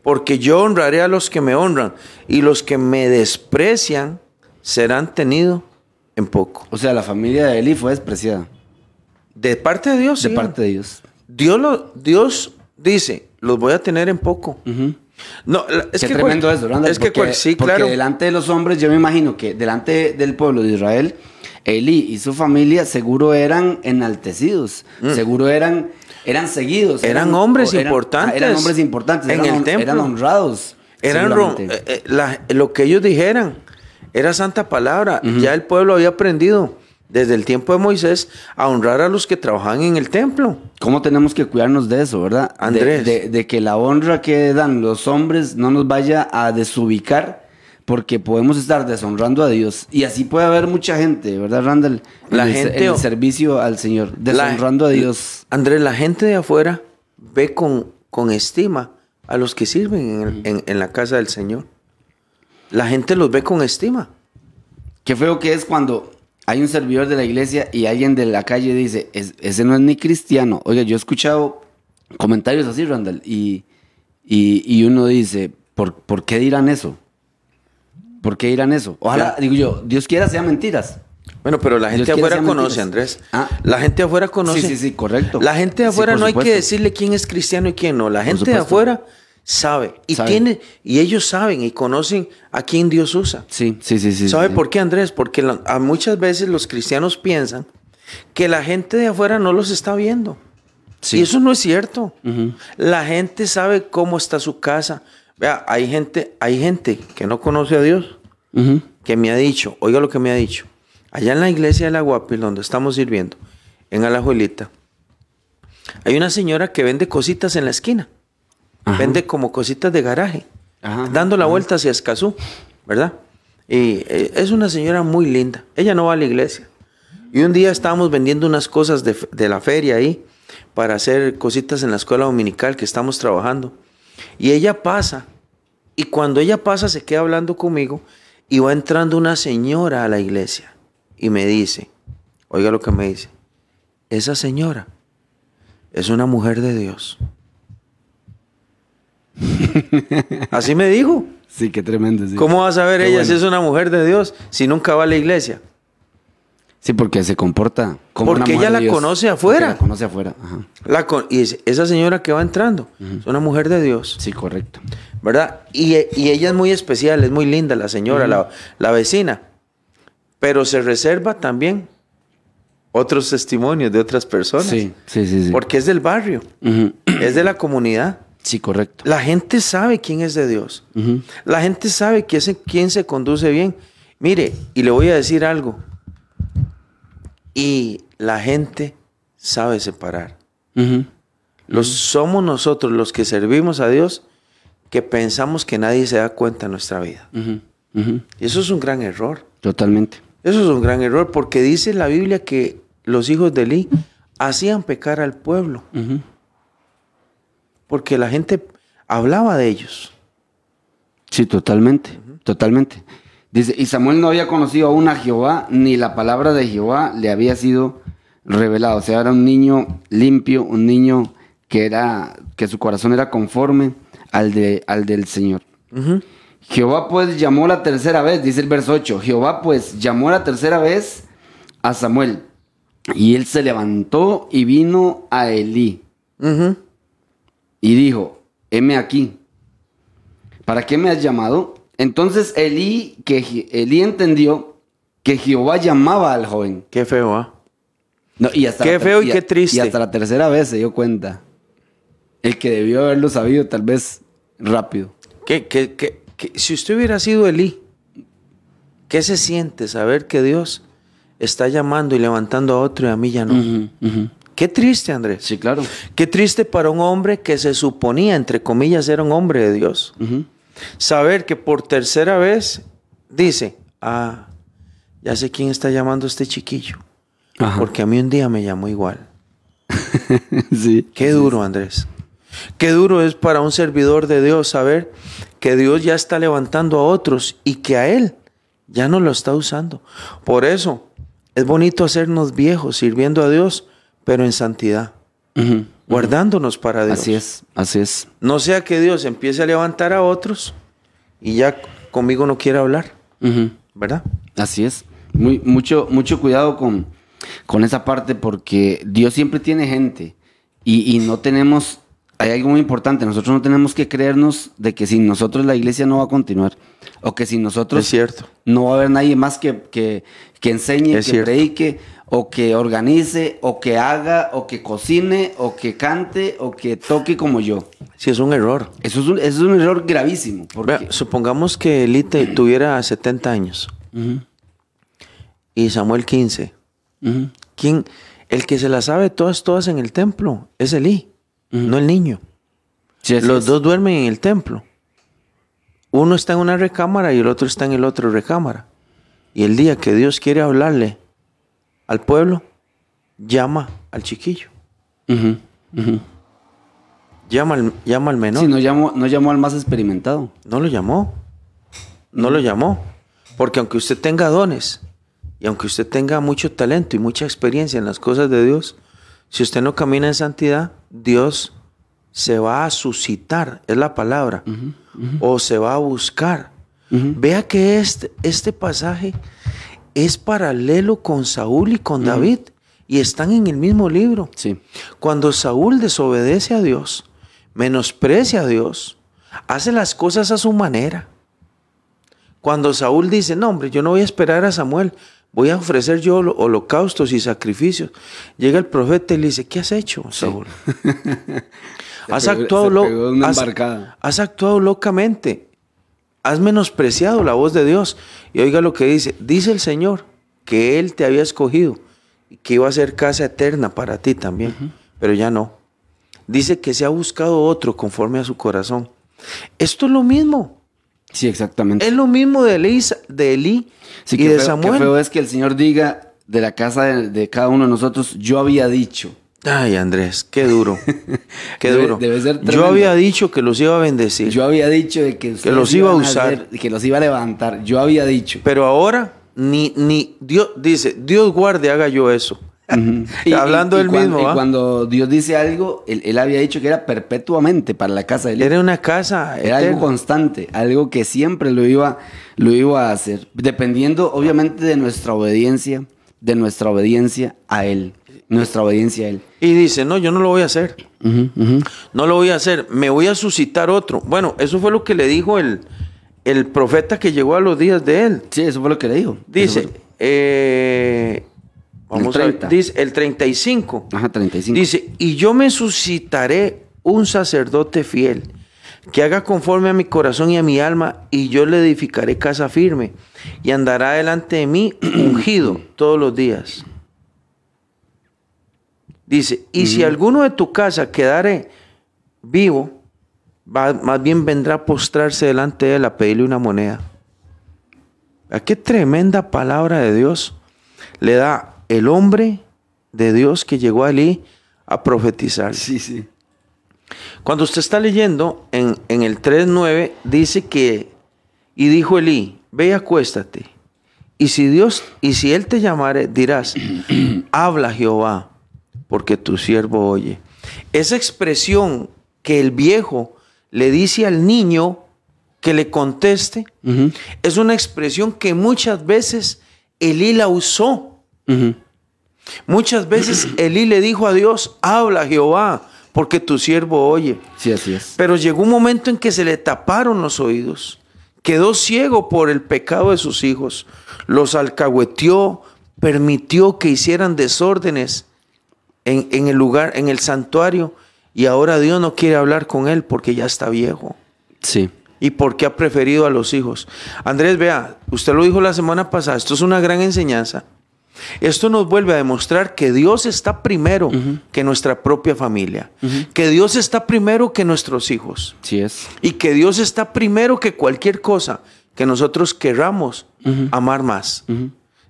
Speaker 4: Porque yo honraré a los que me honran y los que me desprecian serán tenidos en poco.
Speaker 3: O sea, la familia de Eli fue despreciada
Speaker 4: De parte de Dios.
Speaker 3: de
Speaker 4: sí.
Speaker 3: parte de Dios.
Speaker 4: Dios, lo, Dios dice, los voy a tener en poco. No, es
Speaker 3: Qué
Speaker 4: que
Speaker 3: tremendo
Speaker 4: cual-
Speaker 3: eso, Randall,
Speaker 4: Es que cual- sí,
Speaker 3: porque
Speaker 4: claro.
Speaker 3: delante de los hombres, yo me imagino que delante del pueblo de Israel, Eli y su familia seguro eran enaltecidos, seguro eran, eran seguidos.
Speaker 4: Mm. Eran hombres
Speaker 3: eran-
Speaker 4: importantes
Speaker 3: Eran hombres importantes,
Speaker 4: en
Speaker 3: eran,
Speaker 4: el templo.
Speaker 3: eran honrados.
Speaker 4: Eran eh, eh, la- lo que ellos dijeran era santa palabra. Ya el pueblo había aprendido desde el tiempo de Moisés a honrar a los que trabajaban en el templo.
Speaker 3: ¿Cómo tenemos que cuidarnos de eso, verdad?
Speaker 4: Andrés.
Speaker 3: De, de que la honra que dan los hombres no nos vaya a desubicar, porque podemos estar deshonrando a Dios. Y así puede haber mucha gente, ¿verdad, Randall?
Speaker 4: La
Speaker 3: en el,
Speaker 4: gente
Speaker 3: en el
Speaker 4: o-
Speaker 3: servicio al Señor,
Speaker 4: La-
Speaker 3: deshonrando a Dios.
Speaker 4: Andrés, la gente de afuera ve con, con estima a los que sirven en, el- en- en la casa del Señor. La gente los ve con estima.
Speaker 3: Qué feo que es cuando hay un servidor de la iglesia y alguien de la calle dice, "Es- ese no es ni cristiano. Oiga, yo he escuchado comentarios así, Randall, y, y, y uno dice, ¿por, ¿por qué dirán eso? ¿Por qué dirán eso? Ojalá, digo yo, Dios quiera sean mentiras.
Speaker 4: Bueno, pero la gente
Speaker 3: Dios
Speaker 4: afuera conoce,
Speaker 3: mentiras.
Speaker 4: Andrés.
Speaker 3: Ah.
Speaker 4: La gente afuera conoce.
Speaker 3: Sí, sí, sí, correcto.
Speaker 4: La gente de afuera no hay que decirle quién es cristiano y quién no. La gente de afuera sabe y
Speaker 3: Sabe.
Speaker 4: tiene y ellos saben y conocen a quién Dios usa.
Speaker 3: Sí, sí, sí, sí.
Speaker 4: ¿Sabe
Speaker 3: sí.
Speaker 4: por qué, Andrés? Porque la- a muchas veces los cristianos piensan que la gente de afuera no los está viendo.
Speaker 3: Sí.
Speaker 4: Y eso no es cierto. La gente sabe cómo está su casa. Vea, hay gente, hay gente que no conoce a Dios que me ha dicho, oiga lo que me ha dicho, allá en la iglesia de la Guapil, donde estamos sirviendo, en Alajuelita, hay una señora que vende cositas en la esquina.
Speaker 3: Ajá.
Speaker 4: Vende como cositas de garaje,
Speaker 3: Ajá,
Speaker 4: dando la
Speaker 3: ajá.
Speaker 4: vuelta hacia Escazú, ¿verdad? Y eh, es una señora muy linda. Ella no va a la iglesia. Y un día estábamos vendiendo unas cosas de, de la feria ahí para hacer cositas en la escuela dominical que estamos trabajando. Y ella pasa. Y cuando ella pasa se queda hablando conmigo y va entrando una señora a la iglesia y me dice, oiga lo que me dice, esa señora es una mujer de Dios. Así me dijo.
Speaker 3: Sí, qué tremendo. sí.
Speaker 4: ¿Cómo va a saber
Speaker 3: Qué
Speaker 4: ella
Speaker 3: bueno.
Speaker 4: si es una mujer de Dios si nunca va a la iglesia?
Speaker 3: Sí, porque se comporta como
Speaker 4: Porque
Speaker 3: una mujer
Speaker 4: ella
Speaker 3: de
Speaker 4: la
Speaker 3: Dios.
Speaker 4: conoce afuera.
Speaker 3: Porque La conoce afuera. Ajá.
Speaker 4: La con- y es- esa señora que va entrando es una mujer de Dios,
Speaker 3: Sí, correcto.
Speaker 4: ¿verdad? Y, y ella es muy especial, es muy linda la señora, la, la vecina. Pero se reserva también otros testimonios de otras personas.
Speaker 3: Sí, sí, sí. sí.
Speaker 4: Porque es del barrio, es de la comunidad.
Speaker 3: Sí, correcto.
Speaker 4: La gente sabe quién es de Dios. La gente sabe quién se, quién se conduce bien. Mire, y le voy a decir algo. Y la gente sabe separar. Los, somos nosotros los que servimos a Dios que pensamos que nadie se da cuenta en nuestra vida. Eso es un gran error.
Speaker 3: Totalmente.
Speaker 4: Eso es un gran error porque dice la Biblia que los hijos de Eli hacían pecar al pueblo. Porque la gente hablaba de ellos.
Speaker 3: Sí, totalmente, totalmente. Dice, y Samuel no había conocido aún a Jehová, ni la palabra de Jehová le había sido revelada. O sea, era un niño limpio, un niño que era, que su corazón era conforme al, de, al del Señor. Jehová pues llamó la tercera vez, dice el verso 8, Jehová pues llamó la tercera vez a Samuel. Y él se levantó y vino a Elí.
Speaker 4: Ujú.
Speaker 3: Y dijo, heme aquí. ¿Para qué me has llamado? Entonces Elí, que Elí entendió que Jehová llamaba al joven.
Speaker 4: Qué feo, ¿ah?
Speaker 3: No, y hasta
Speaker 4: Qué feo y qué triste.
Speaker 3: Y hasta la tercera vez se dio cuenta. El que debió haberlo sabido tal vez rápido.
Speaker 4: ¿Qué, qué- qué- qué- si usted hubiera sido Elí, ¿qué se siente saber que Dios está llamando y levantando a otro y a mí ya no? Qué triste, Andrés.
Speaker 3: Sí, claro.
Speaker 4: Qué triste para un hombre que se suponía, entre comillas, era un hombre de Dios. Saber que por tercera vez dice, ah, ya sé quién está llamando a este chiquillo.
Speaker 3: Ajá.
Speaker 4: Porque a mí un día me llamó igual.
Speaker 3: sí.
Speaker 4: Qué duro, Andrés. Qué duro es para un servidor de Dios saber que Dios ya está levantando a otros y que a Él ya no lo está usando. Por eso es bonito hacernos viejos sirviendo a Dios, pero en santidad,
Speaker 3: Ujú.
Speaker 4: guardándonos para Dios.
Speaker 3: Así es, así es.
Speaker 4: No sea que Dios empiece a levantar a otros y ya conmigo no quiera hablar,
Speaker 3: Ujú.
Speaker 4: ¿verdad?
Speaker 3: Así es. Muy, mucho, mucho cuidado con, con esa parte porque Dios siempre tiene gente y, y no tenemos, hay algo muy importante, nosotros no tenemos que creernos de que sin nosotros la iglesia no va a continuar o que sin nosotros
Speaker 4: Es cierto.
Speaker 3: no va a haber nadie más que, que, que enseñe,
Speaker 4: Es
Speaker 3: que
Speaker 4: cierto.
Speaker 3: predique o que organice o que haga o que cocine o que cante o que toque como yo.
Speaker 4: Si es un error.
Speaker 3: Eso es un, eso es un error gravísimo. Porque,
Speaker 4: Vea, supongamos que Elite tuviera 70 años y Samuel 15.
Speaker 3: ujú,
Speaker 4: ¿Quién? El que se la sabe todas, todas en el templo es Elí, no el niño.
Speaker 3: Sí,
Speaker 4: Los
Speaker 3: es.
Speaker 4: dos duermen en el templo. Uno está en una recámara y el otro está en el otro recámara. Y el día que Dios quiere hablarle al pueblo, llama al chiquillo, llama al, llama al menor.
Speaker 3: Sí, no llamó, no llamó al más experimentado.
Speaker 4: No lo llamó. No lo llamó. Porque aunque usted tenga dones y aunque usted tenga mucho talento y mucha experiencia en las cosas de Dios, si usted no camina en santidad, Dios se va a suscitar, es la palabra, o se va a buscar. Vea que este, este pasaje es paralelo con Saúl y con David y están en el mismo libro.
Speaker 3: Sí.
Speaker 4: Cuando Saúl desobedece a Dios, menosprecia a Dios, hace las cosas a su manera. Cuando Saúl dice, no hombre, yo no voy a esperar a Samuel, voy a ofrecer yo holo- holocaustos y sacrificios. Llega el profeta y le dice, ¿qué has hecho, Saúl? has,
Speaker 3: pegó-
Speaker 4: actuado has actuado locamente. Has menospreciado la voz de Dios. Y oiga lo que dice. Dice el Señor que Él te había escogido y que iba a ser casa eterna para ti también. Pero ya no. Dice que se ha buscado otro conforme a su corazón. Esto es lo mismo.
Speaker 3: Sí, exactamente.
Speaker 4: Es lo mismo de Elí, de Elí
Speaker 3: Sí,
Speaker 4: y de
Speaker 3: feo,
Speaker 4: Samuel.
Speaker 3: feo es que el Señor diga de la casa de, de cada uno de nosotros, yo había dicho.
Speaker 4: Ay, Andrés, qué duro. Qué
Speaker 3: Debe-
Speaker 4: duro.
Speaker 3: debe ser
Speaker 4: Yo había dicho que los iba a bendecir.
Speaker 3: Yo había dicho de que,
Speaker 4: los iba a usar.
Speaker 3: hacer- que los iba a levantar. Yo había dicho.
Speaker 4: Pero ahora ni, ni Dios dice, Dios guarde, haga yo eso.
Speaker 3: Y-
Speaker 4: Hablando
Speaker 3: y- y
Speaker 4: él mismo,
Speaker 3: Y
Speaker 4: ¿ah?
Speaker 3: cuando Dios dice algo, él, él había dicho que era perpetuamente para la casa de él.
Speaker 4: Era una casa
Speaker 3: Era algo constante, algo que siempre lo iba, lo iba a hacer, dependiendo obviamente de nuestra obediencia, de nuestra obediencia a Él, nuestra obediencia a Él.
Speaker 4: Y dice, no, yo no lo voy a hacer. No lo voy a hacer. Me voy a suscitar otro. Bueno, eso fue lo que le dijo el, el profeta que llegó a los días de él.
Speaker 3: Sí, eso fue lo que le dijo.
Speaker 4: Dice,
Speaker 3: fue-
Speaker 4: eh, Vamos
Speaker 3: El
Speaker 4: a ver,
Speaker 3: 30.
Speaker 4: dice el 35.
Speaker 3: Ajá, 35.
Speaker 4: Dice, y yo me suscitaré un sacerdote fiel, que haga conforme a mi corazón y a mi alma, y yo le edificaré casa firme, y andará delante de mí ungido todos los días. Dice, y si alguno de tu casa quedare vivo, va- más bien vendrá a postrarse delante de él a pedirle una moneda. ¿A qué tremenda palabra de Dios le da el hombre de Dios que llegó a Elí a profetizar?
Speaker 3: Sí, sí.
Speaker 4: Cuando usted está leyendo en, en el 3.9, dice que, y dijo Elí, ve y acuéstate. Y si Dios, y si Él te llamare, dirás, habla Jehová, porque tu siervo oye. Esa expresión que el viejo le dice al niño que le conteste, es una expresión que muchas veces Elí la usó. Muchas veces Elí le dijo a Dios, habla Jehová, porque tu siervo oye.
Speaker 3: Sí, así es.
Speaker 4: Pero llegó un momento en que se le taparon los oídos. Quedó ciego por el pecado de sus hijos. Los alcahueteó, permitió que hicieran desórdenes en, en el lugar, en el santuario. Y ahora Dios no quiere hablar con él porque ya está viejo.
Speaker 3: Sí.
Speaker 4: Y porque ha preferido a los hijos. Andrés, vea, usted lo dijo la semana pasada, esto es una gran enseñanza. Esto nos vuelve a demostrar que Dios está primero que nuestra propia familia, que Dios está primero que nuestros hijos
Speaker 3: Sí es.
Speaker 4: y que Dios está primero que cualquier cosa que nosotros querramos amar más.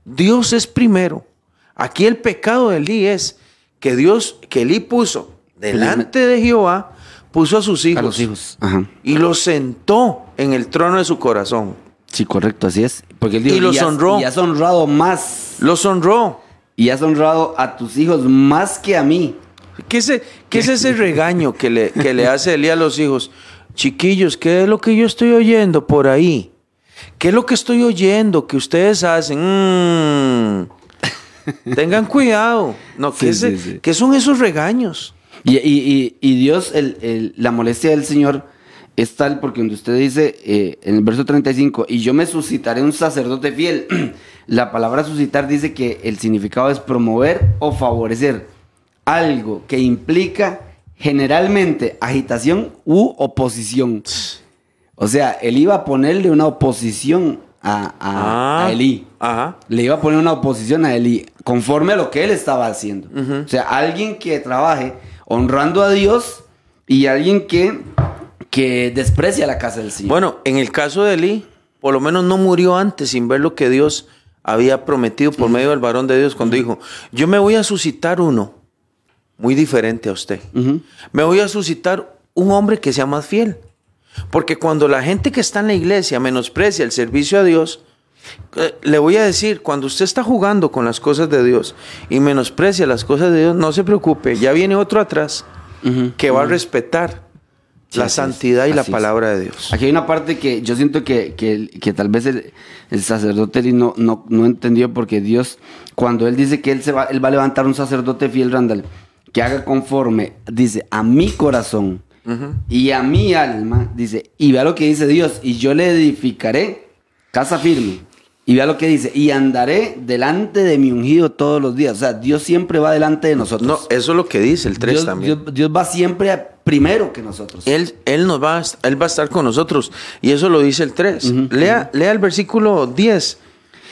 Speaker 4: Dios es primero. Aquí el pecado de Elí es que Dios, que Elí puso delante de Jehová, puso a sus hijos,
Speaker 3: A los hijos. Ajá.
Speaker 4: y los sentó en el trono de su corazón.
Speaker 3: Sí, correcto, así es. Porque él dijo,
Speaker 4: Y los
Speaker 3: has-
Speaker 4: honró.
Speaker 3: Y has honrado más.
Speaker 4: Los honró.
Speaker 3: Y has honrado a tus hijos más que a mí.
Speaker 4: ¿Qué es, qué es ese regaño que le, que le hace Elí a los hijos? Chiquillos, ¿qué es lo que yo estoy oyendo por ahí? ¿Qué es lo que estoy oyendo que ustedes hacen? Mm. Tengan cuidado. No, ¿qué,
Speaker 3: Sí,
Speaker 4: es-
Speaker 3: sí, sí.
Speaker 4: qué son esos regaños?
Speaker 3: Y, y- y- y Dios, el- el- la molestia del Señor es tal porque donde usted dice eh, en el verso 35, y yo me suscitaré un sacerdote fiel, la palabra suscitar dice que el significado es promover o favorecer algo que implica generalmente agitación u oposición. O sea, él iba a ponerle una oposición a, a, a Elí.
Speaker 4: Ajá.
Speaker 3: Le iba a poner una oposición a Elí conforme a lo que él estaba haciendo. O sea, alguien que trabaje honrando a Dios y alguien que, que desprecia la casa del Señor.
Speaker 4: Bueno, en el caso de Elí, por lo menos no murió antes sin ver lo que Dios había prometido por medio del varón de Dios cuando dijo, yo me voy a suscitar uno muy diferente a usted. Me voy a suscitar un hombre que sea más fiel. Porque cuando la gente que está en la iglesia menosprecia el servicio a Dios, eh, le voy a decir, cuando usted está jugando con las cosas de Dios y menosprecia las cosas de Dios, no se preocupe, ya viene otro atrás que va a respetar
Speaker 3: Sí,
Speaker 4: la
Speaker 3: es,
Speaker 4: santidad y la
Speaker 3: es.
Speaker 4: palabra de Dios.
Speaker 3: Aquí hay una parte que yo siento que, que- que tal vez el, el sacerdote no, no, no entendió porque Dios, cuando él dice que él, se va, él va a levantar un sacerdote fiel, Randall, que haga conforme, dice, a mi corazón y a mi alma, dice, y vea lo que dice Dios, y yo le edificaré casa firme. Y vea lo que dice, y andaré delante de mi ungido todos los días. O sea, Dios siempre va delante de nosotros.
Speaker 4: No, eso es lo que dice el 3
Speaker 3: Dios,
Speaker 4: también.
Speaker 3: Dios- Dios va siempre primero que nosotros.
Speaker 4: Él, él, nos va, él va a estar con nosotros. Y eso lo dice el 3. lea, lea el versículo 10,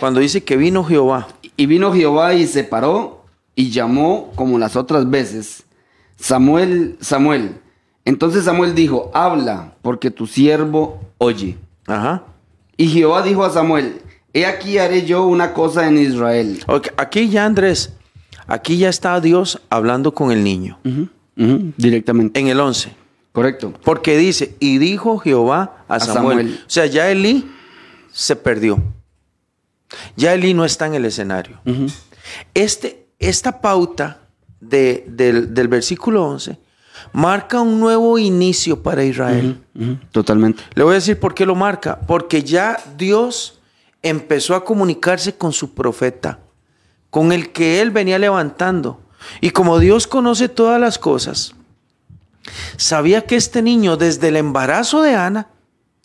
Speaker 4: cuando dice que vino Jehová.
Speaker 3: Y vino Jehová y se paró y llamó como las otras veces. Samuel, Samuel. Entonces Samuel dijo, habla, porque tu siervo oye.
Speaker 4: Ajá.
Speaker 3: Y Jehová dijo a Samuel, he aquí haré yo una cosa en Israel.
Speaker 4: Aquí ya, Andrés, aquí ya está Dios hablando con el niño.
Speaker 3: Directamente.
Speaker 4: En el 11.
Speaker 3: Correcto.
Speaker 4: Porque dice, y dijo Jehová a,
Speaker 3: A
Speaker 4: Samuel.
Speaker 3: Samuel.
Speaker 4: O sea, ya Elí se perdió. Ya Elí no está en el escenario. Este, esta pauta de- del, del versículo 11 marca un nuevo inicio para Israel.
Speaker 3: Totalmente.
Speaker 4: Le voy a decir por qué lo marca. Porque ya Dios empezó a comunicarse con su profeta, con el que él venía levantando. Y como Dios conoce todas las cosas, sabía que este niño desde el embarazo de Ana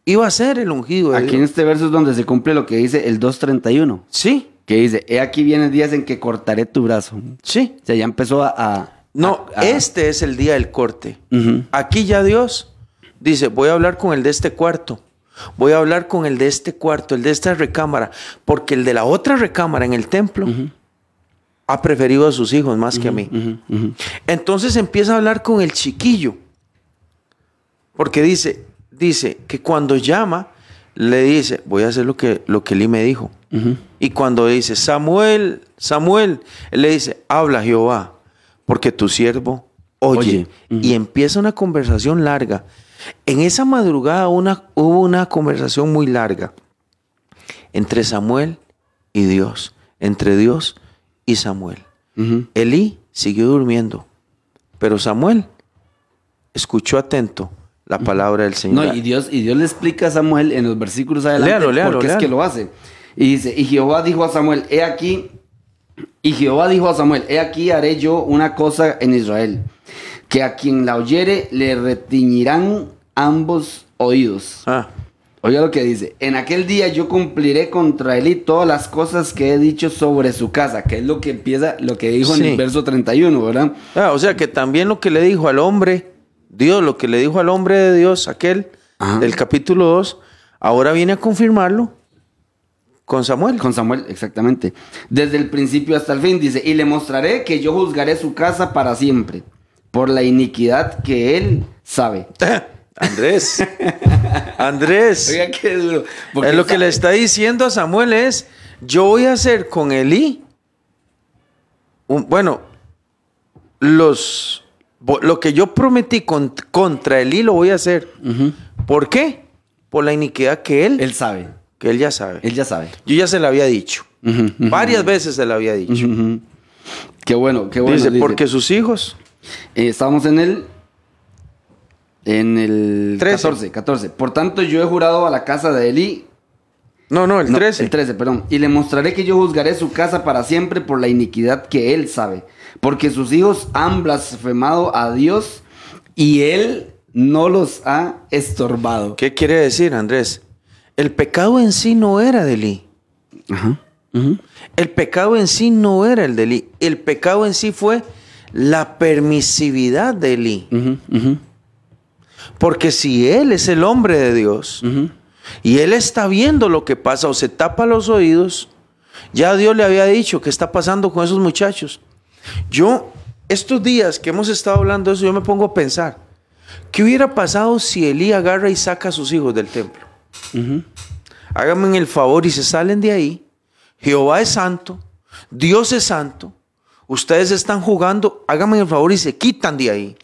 Speaker 4: iba a ser el ungido de
Speaker 3: Aquí en este verso es donde se cumple lo que dice el 2.31.
Speaker 4: Sí,
Speaker 3: que dice, he aquí vienen días en que cortaré tu brazo.
Speaker 4: Sí.
Speaker 3: O sea, ya empezó a... a-
Speaker 4: No,
Speaker 3: a- a-
Speaker 4: este es el día del corte. Aquí ya Dios dice, voy a hablar con el de este cuarto. Voy a hablar con el de este cuarto, el de esta recámara, porque el de la otra recámara en el templo ha preferido a sus hijos más que a mí. Entonces empieza a hablar con el chiquillo. Porque dice, dice que cuando llama, le dice, voy a hacer lo que, lo que Eli me dijo. Y cuando dice, Samuel, Samuel, él le dice, habla Jehová, porque tu siervo oye.
Speaker 3: Oye.
Speaker 4: Y empieza una conversación larga. En esa madrugada una, hubo una conversación muy larga entre Samuel y Dios, entre Dios y Samuel. Elí siguió durmiendo, pero Samuel escuchó atento la palabra del Señor.
Speaker 3: No, y Dios, y Dios le explica a Samuel en los versículos adelante
Speaker 4: Léalo, léalo,
Speaker 3: por qué es que lo hace. Y dice, y Jehová dijo a Samuel, he aquí, y Jehová dijo a Samuel, he aquí haré yo una cosa en Israel, que a quien la oyere le retiñirán ambos oídos.
Speaker 4: Ah,
Speaker 3: Oiga lo que dice, en aquel día yo cumpliré contra él y todas las cosas que he dicho sobre su casa, que es lo que empieza, lo que dijo en
Speaker 4: Sí.
Speaker 3: el verso 31, ¿verdad?
Speaker 4: ah, o sea que también lo que le dijo al hombre, Dios, lo que le dijo al hombre de Dios, aquel
Speaker 3: Ajá.
Speaker 4: del capítulo 2, ahora viene a confirmarlo con Samuel.
Speaker 3: Con Samuel, exactamente. Desde el principio hasta el fin, dice, y le mostraré que yo juzgaré su casa para siempre, por la iniquidad que él sabe.
Speaker 4: Andrés, Andrés.
Speaker 3: Oiga, qué duro.
Speaker 4: Es lo que le está diciendo a Samuel es, yo voy a hacer con Elí, un- bueno, los, lo que yo prometí con- contra Elí lo voy a hacer. ¿Por qué? Por la iniquidad que él,
Speaker 3: Él sabe,
Speaker 4: que él ya sabe.
Speaker 3: él ya sabe.
Speaker 4: Yo ya se lo había dicho. Varias veces se lo había dicho.
Speaker 3: Qué bueno, qué bueno.
Speaker 4: dice,
Speaker 3: dice.
Speaker 4: porque sus hijos,
Speaker 3: Eh, estábamos en el. En el
Speaker 4: 13.
Speaker 3: 14, 14. Por tanto, yo he jurado a la casa de Eli.
Speaker 4: no, no, el
Speaker 3: no,
Speaker 4: 13.
Speaker 3: El 13, perdón. Y le mostraré que yo juzgaré su casa para siempre por la iniquidad que él sabe. Porque sus hijos han blasfemado a Dios y él no los ha estorbado.
Speaker 4: ¿Qué quiere decir, Andrés? El pecado en sí no era de Elí.
Speaker 3: Ajá.
Speaker 4: El pecado en sí no era el de Elí. El pecado en sí fue la permisividad de Elí. Porque si él es el hombre de Dios y él está viendo lo que pasa o se tapa los oídos, ya Dios le había dicho qué está pasando con esos muchachos. Yo, estos días que hemos estado hablando de eso, yo me pongo a pensar, ¿qué hubiera pasado si Elí agarra y saca a sus hijos del templo? Háganme el favor y se salen de ahí. Jehová es santo, Dios es santo. Ustedes están jugando, háganme el favor y se quitan de ahí.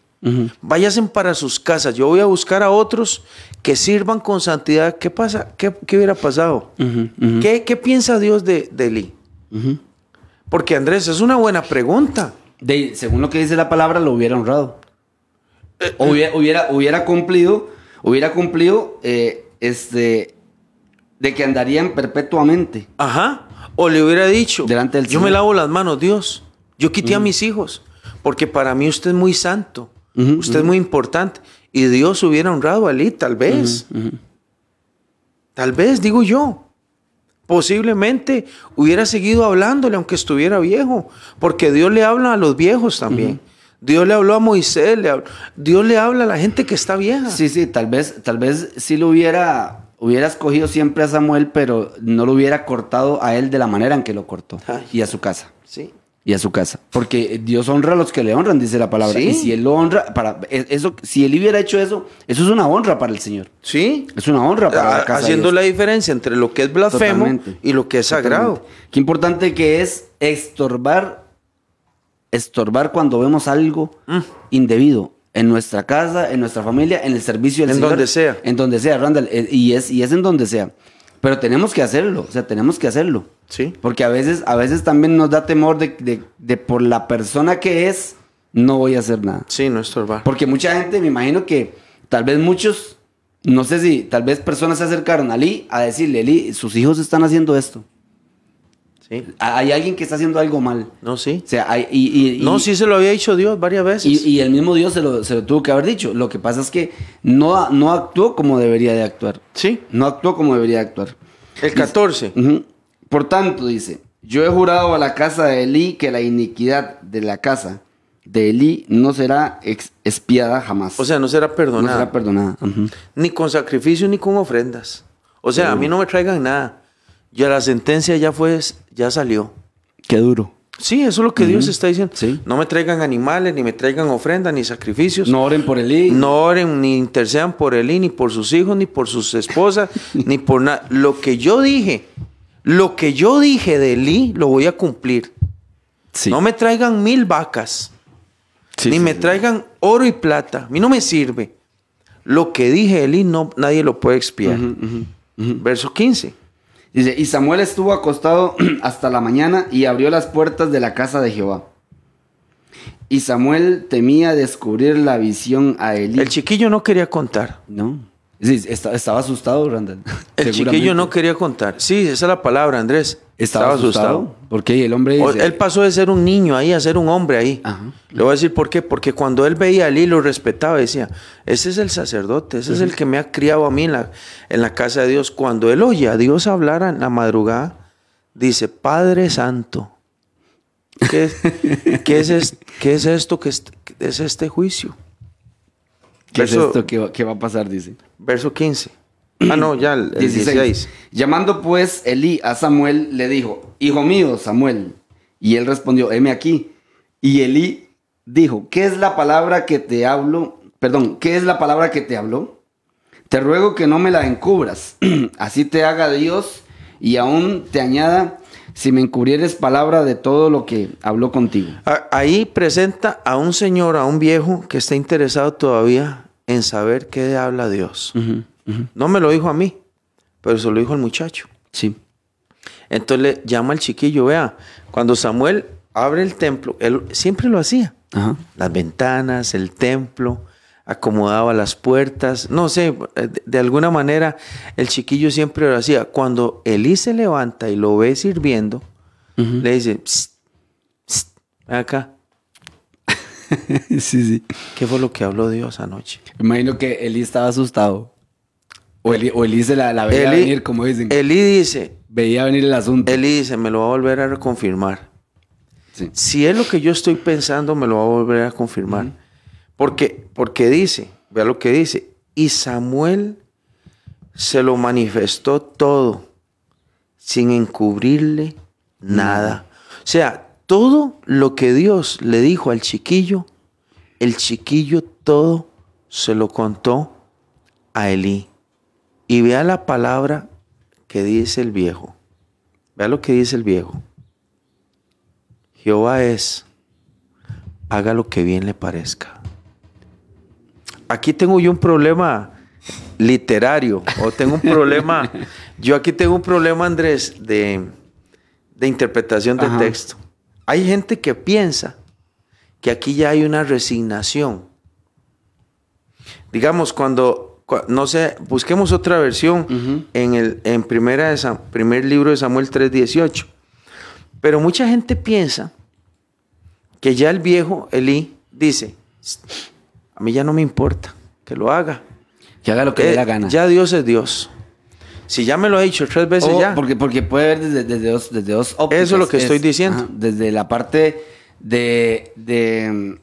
Speaker 4: Váyanse para sus casas. Yo voy a buscar a otros que sirvan con santidad. ¿Qué pasa? ¿Qué, qué hubiera pasado? ¿Qué, qué piensa Dios de, de Eli? Porque Andrés, es una buena pregunta.
Speaker 3: De- según lo que dice la palabra, lo hubiera honrado. O hubiera, hubiera, hubiera cumplido, hubiera cumplido, eh, este, de que andarían perpetuamente.
Speaker 4: Ajá. O le hubiera dicho,
Speaker 3: Delante del
Speaker 4: yo me lavo las manos, Dios. Yo quité a mis hijos. Porque para mí usted es muy santo. Usted es muy importante. Y Dios hubiera honrado a Eli, tal vez. Tal vez, digo yo. Posiblemente hubiera seguido hablándole aunque estuviera viejo. Porque Dios le habla a los viejos también. Dios le habló a Moisés. le Dios le habla a la gente que está vieja.
Speaker 3: Sí, sí, tal vez, tal vez sí lo hubiera, hubiera escogido siempre a Samuel, pero no lo hubiera cortado a él de la manera en que lo cortó.
Speaker 4: Ay.
Speaker 3: Y a su casa.
Speaker 4: Sí.
Speaker 3: Y a su casa. Porque Dios honra a los que le honran, dice la palabra.
Speaker 4: Sí.
Speaker 3: Y si él lo honra, para, e- eso, si él hubiera hecho eso, eso es una honra para el Señor.
Speaker 4: Sí.
Speaker 3: Es una honra para la
Speaker 4: Ah,
Speaker 3: casa de
Speaker 4: Haciendo
Speaker 3: Dios.
Speaker 4: la diferencia entre lo que es blasfemo
Speaker 3: Totalmente.
Speaker 4: y lo que es sagrado.
Speaker 3: Totalmente. Qué importante que es estorbar, estorbar cuando vemos algo
Speaker 4: Mm.
Speaker 3: indebido en nuestra casa, en nuestra familia, en el servicio del
Speaker 4: En
Speaker 3: Señor.
Speaker 4: donde sea.
Speaker 3: En donde sea, Randall. eh, Y es, y es en donde sea. Pero tenemos que hacerlo, o sea, tenemos que hacerlo.
Speaker 4: Sí.
Speaker 3: Porque a veces, a veces también nos da temor de, de- de por la persona que es, no voy a hacer nada.
Speaker 4: Sí, no estorbar.
Speaker 3: Porque mucha gente, me imagino que tal vez muchos, no sé si tal vez personas se acercaron a Lee a decirle, Lee, sus hijos están haciendo esto.
Speaker 4: Sí.
Speaker 3: Hay alguien que está haciendo algo mal.
Speaker 4: No, sí.
Speaker 3: O sea, hay, y, y- y-
Speaker 4: No, sí se lo había dicho Dios varias veces.
Speaker 3: y, el mismo Dios se lo, se lo tuvo que haber dicho. Lo que pasa es que no, no actuó como debería de actuar.
Speaker 4: sí.
Speaker 3: No actuó como debería de actuar.
Speaker 4: El 14.
Speaker 3: Ujú. Por tanto, dice, yo he jurado a la casa de Elí que la iniquidad de la casa de Elí no será ex- expiada jamás.
Speaker 4: O sea, no será
Speaker 3: no
Speaker 4: perdonada.
Speaker 3: será perdonada.
Speaker 4: Ni con sacrificio ni con ofrendas. O sea, a mí no me traigan nada. Ya la sentencia ya fue, ya salió.
Speaker 3: Qué duro.
Speaker 4: Sí, eso es lo que Dios está diciendo.
Speaker 3: Sí.
Speaker 4: No me traigan animales, ni me traigan ofrendas, ni sacrificios.
Speaker 3: No oren por Elí.
Speaker 4: No oren ni intercedan por él, ni por sus hijos, ni por sus esposas, ni por nada. Lo que yo dije, lo que yo dije de Elí, lo voy a cumplir.
Speaker 3: Sí.
Speaker 4: No me traigan mil vacas,
Speaker 3: Sí,
Speaker 4: ni me traigan oro y plata. A mí no me sirve. Lo que dije de Elí, no, nadie lo puede expiar. Verso 15.
Speaker 3: Dice, y Samuel estuvo acostado hasta la mañana y abrió las puertas de la casa de Jehová. Y Samuel temía descubrir la visión a Elí.
Speaker 4: El chiquillo no quería contar.
Speaker 3: No. Sí, esta- estaba asustado, Randall.
Speaker 4: El chiquillo no quería contar. Sí, esa es la palabra, Andrés.
Speaker 3: Estaba, asustado. Porque el hombre dice,
Speaker 4: Él pasó de ser un niño ahí a ser un hombre ahí.
Speaker 3: Ajá.
Speaker 4: Le voy a decir por qué. Porque cuando él veía a Eli, lo respetaba. Decía, ese es el sacerdote, ese es el que me ha criado a mí en la, en la casa de Dios. Cuando él oye a Dios hablar en la madrugada, dice, Padre Santo, ¿qué es, qué es, es- qué es esto? ¿Qué es, este juicio?
Speaker 3: ¿qué es esto que va, que va a pasar? Dice.
Speaker 4: Verso 15. Ah, no, ya el, el 16.
Speaker 3: Llamando pues Elí a Samuel, le dijo, Hijo mío, Samuel. Y él respondió, heme aquí. Y Elí dijo, ¿qué es la palabra que te hablo? Perdón, ¿qué es la palabra que te habló? Te ruego que no me la encubras. Así te haga Dios y aún te añada si me encubrieres palabra de todo lo que habló contigo.
Speaker 4: Ahí presenta a un señor, a un viejo que está interesado todavía en saber qué habla Dios. No me lo dijo a mí, pero se lo dijo al muchacho.
Speaker 3: Sí.
Speaker 4: Entonces le llama al chiquillo, vea, cuando Samuel abre el templo, él siempre lo hacía.
Speaker 3: Ajá.
Speaker 4: Las ventanas, el templo, acomodaba las puertas, no sé, de, de alguna manera el chiquillo siempre lo hacía. Cuando Elí se levanta y lo ve sirviendo, le dice, "Psst, acá,
Speaker 3: sí, sí.
Speaker 4: ¿qué fue lo que habló Dios anoche?
Speaker 3: Imagino que Elí estaba asustado. O Elí, o Elí se la, la veía venir, como dicen.
Speaker 4: Elí dice,
Speaker 3: veía venir el asunto.
Speaker 4: Elí dice, me lo va a volver a reconfirmar.
Speaker 3: Sí.
Speaker 4: Si es lo que yo estoy pensando, me lo va a volver a confirmar. porque, porque dice, vea lo que dice, y Samuel se lo manifestó todo, sin encubrirle nada. O sea, todo lo que Dios le dijo al chiquillo, el chiquillo todo se lo contó a Elí. Y vea la palabra que dice el viejo. Vea lo que dice el viejo. Jehová es, haga lo que bien le parezca. Aquí tengo yo un problema literario, o tengo un problema, yo aquí tengo un problema, Andrés, de, de interpretación del
Speaker 3: Ajá.
Speaker 4: texto. Hay gente que piensa que aquí ya hay una resignación. Digamos, cuando, cua- no sé, busquemos otra versión en el en primera de Sam- primer libro de Samuel 3:18. Pero mucha gente piensa que ya el viejo Elí dice, a mí ya no me importa que lo haga.
Speaker 3: Que haga lo que le dé
Speaker 4: Eh,
Speaker 3: la gana.
Speaker 4: Ya Dios es Dios. Si ya me lo ha dicho tres veces
Speaker 3: O
Speaker 4: ya.
Speaker 3: Porque, porque puede ver desde, desde dos, desde dos ópticas.
Speaker 4: Eso es lo que estoy diciendo.
Speaker 3: desde la parte de... De,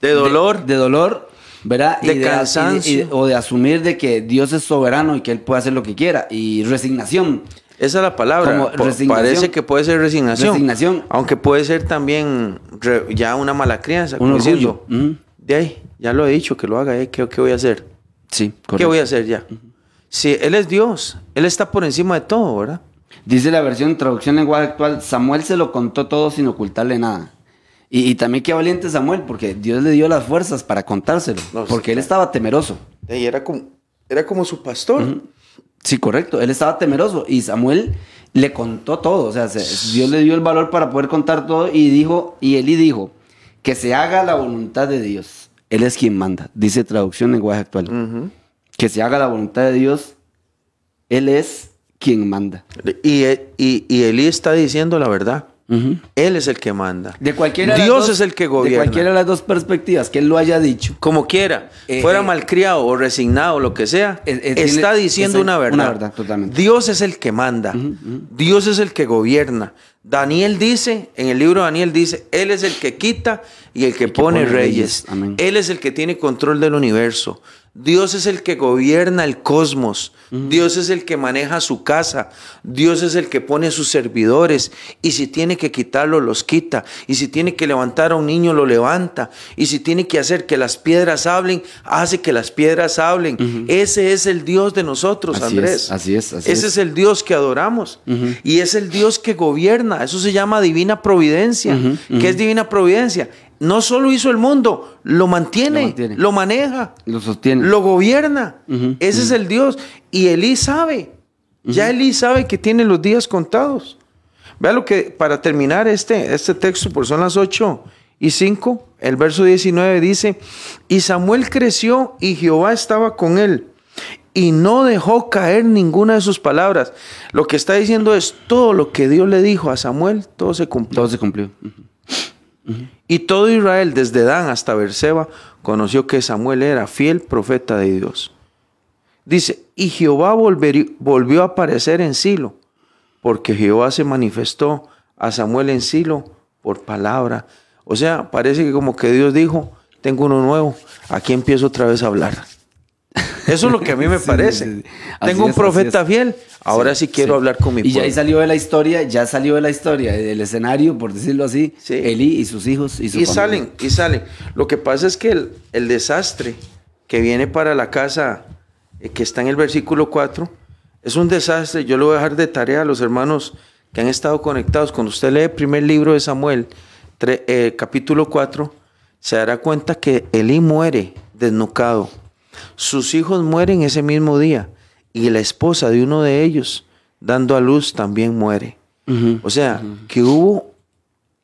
Speaker 4: De dolor.
Speaker 3: De, dolor, ¿verdad?
Speaker 4: De
Speaker 3: y
Speaker 4: cansancio.
Speaker 3: y o de asumir de que Dios es soberano y que Él puede hacer lo que quiera. Y resignación.
Speaker 4: Esa es la palabra. Parece que puede ser resignación.
Speaker 3: Resignación.
Speaker 4: Aunque puede ser también re- ya una mala crianza.
Speaker 3: Un orgullo. Ujú.
Speaker 4: De ahí, ya lo he dicho, que lo haga. eh, ¿Qué, qué voy a hacer?
Speaker 3: Sí,
Speaker 4: ¿Qué voy a hacer ya? Si Él es Dios, Él está por encima de todo, ¿verdad?
Speaker 3: Dice la versión traducción lenguaje actual, Samuel se lo contó todo sin ocultarle nada. Y, y también qué valiente Samuel, porque Dios le dio las fuerzas para contárselo,
Speaker 4: No, sí,
Speaker 3: porque él estaba temeroso.
Speaker 4: Ahí era como, era como su pastor.
Speaker 3: Sí, correcto, él estaba temeroso y Samuel le contó todo, o sea, se- Dios le dio el valor para poder contar todo y dijo, y Eli dijo, que se haga la voluntad de Dios. Él es quien manda, dice traducción lenguaje actual.
Speaker 4: Ujú.
Speaker 3: Que se haga la voluntad de Dios, Él es quien manda.
Speaker 4: y, y, y Elí está diciendo la verdad. Él es el que manda.
Speaker 3: De cualquiera de las
Speaker 4: Dios
Speaker 3: dos-
Speaker 4: es el que
Speaker 3: De
Speaker 4: gobierna.
Speaker 3: cualquiera de las dos perspectivas, que él lo haya dicho.
Speaker 4: Como quiera,
Speaker 3: Eh,
Speaker 4: fuera
Speaker 3: eh,
Speaker 4: malcriado o resignado, lo que sea,
Speaker 3: Eh,
Speaker 4: está
Speaker 3: tiene-
Speaker 4: diciendo
Speaker 3: es
Speaker 4: una verdad.
Speaker 3: una verdad, totalmente.
Speaker 4: Dios es el que manda. Dios es el que gobierna. Daniel dice, en el libro de Daniel dice, Él es el que quita y el que,
Speaker 3: que
Speaker 4: pone,
Speaker 3: pone
Speaker 4: reyes.
Speaker 3: reyes.
Speaker 4: Él es el que tiene control del universo. Dios es el que gobierna el cosmos. Dios es el que maneja su casa. Dios es el que pone sus servidores. Y si tiene que quitarlo, los quita. Y si tiene que levantar a un niño, lo levanta. Y si tiene que hacer que las piedras hablen, hace que las piedras hablen. Ese es el Dios de nosotros,
Speaker 3: Así
Speaker 4: Andrés.
Speaker 3: es, así es, así
Speaker 4: Ese
Speaker 3: es.
Speaker 4: es el Dios que adoramos. Y es el Dios que gobierna. Eso se llama divina providencia. ¿Qué es divina providencia? No solo hizo el mundo, lo mantiene,
Speaker 3: Lo
Speaker 4: maneja,
Speaker 3: Lo sostiene.
Speaker 4: lo gobierna. Ese es el Dios. Y Elí sabe. Ya Elí sabe que tiene los días contados. Vea lo que, para terminar este, este texto, por son las 8 y 5, el verso 19 dice, y Samuel creció y Jehová estaba con él y no dejó caer ninguna de sus palabras. Lo que está diciendo es todo lo que Dios le dijo a Samuel, todo se cumplió.
Speaker 3: Todo se cumplió.
Speaker 4: Y todo Israel, desde Dan hasta Berseba, conoció que Samuel era fiel profeta de Dios. Dice, y Jehová volvió a aparecer en Silo, porque Jehová se manifestó a Samuel en Silo por palabra. O sea, parece que como que Dios dijo, tengo uno nuevo, aquí empiezo otra vez a hablar. Eso es lo que a mí me
Speaker 3: Sí,
Speaker 4: parece.
Speaker 3: sí, sí. Así
Speaker 4: Tengo un
Speaker 3: es,
Speaker 4: profeta fiel, ahora sí, quiero
Speaker 3: sí.
Speaker 4: hablar con mi
Speaker 3: Y ya ahí salió de la historia, ya salió de la historia, del escenario, por decirlo así,
Speaker 4: Sí.
Speaker 3: Elí y sus hijos y su
Speaker 4: y
Speaker 3: familia.
Speaker 4: salen, y salen. Lo que pasa es que el, el desastre que viene para la casa, eh, que está en el versículo 4, es un desastre. Yo lo voy a dejar de tarea a los hermanos que han estado conectados. Cuando usted lee el primer libro de Samuel, tre- eh, capítulo 4, se dará cuenta que Elí muere desnucado. Sus hijos mueren ese mismo día. Y la esposa de uno de ellos, dando a luz, también muere. O sea, que hubo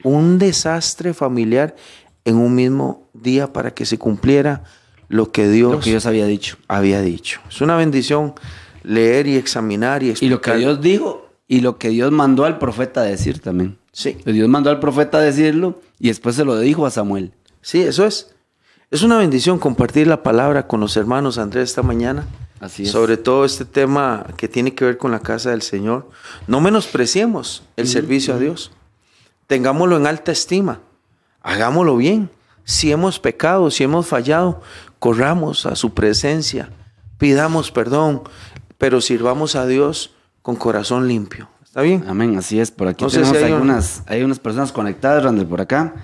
Speaker 4: un desastre familiar en un mismo día para que se cumpliera lo que Dios,
Speaker 3: Lo que Dios había dicho.
Speaker 4: había dicho. Es una bendición leer y examinar y
Speaker 3: Y
Speaker 4: explicar.
Speaker 3: lo que Dios dijo y lo que Dios mandó al profeta a decir también.
Speaker 4: Sí,
Speaker 3: Dios mandó al profeta a decirlo y después se lo dijo a Samuel.
Speaker 4: sí, eso es. Es una bendición compartir la palabra con los hermanos Andrés esta mañana.
Speaker 3: Así es.
Speaker 4: Sobre todo este tema que tiene que ver con la casa del Señor. No menospreciemos el servicio a Dios. Tengámoslo en alta estima. Hagámoslo bien. Si hemos pecado, si hemos fallado, corramos a su presencia. Pidamos perdón, pero sirvamos a Dios con corazón limpio. ¿Está bien?
Speaker 3: Amén, así es. Por aquí
Speaker 4: No
Speaker 3: tenemos
Speaker 4: si hay un-
Speaker 3: algunas, hay unas personas conectadas, Randall, por acá.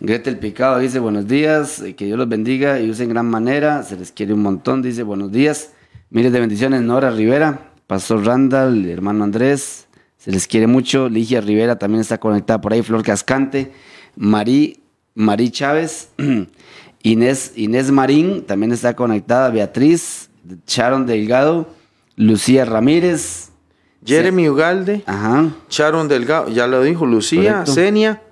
Speaker 3: Gretel Picado dice buenos días, eh, que Dios los bendiga y usen gran manera, se les quiere un montón, dice buenos días. Miles de bendiciones, Nora Rivera, Pastor Randall, hermano Andrés, se les quiere mucho. Ligia Rivera también está conectada por ahí, Flor Cascante, Marí, Marí Chávez, Inés, Inés Marín también está conectada, Beatriz, Sharon Delgado, Lucía Ramírez,
Speaker 4: Jeremy Ugalde,
Speaker 3: ajá,
Speaker 4: Sharon Delgado, ya lo dijo, Lucía,
Speaker 3: Correcto.
Speaker 4: Senia,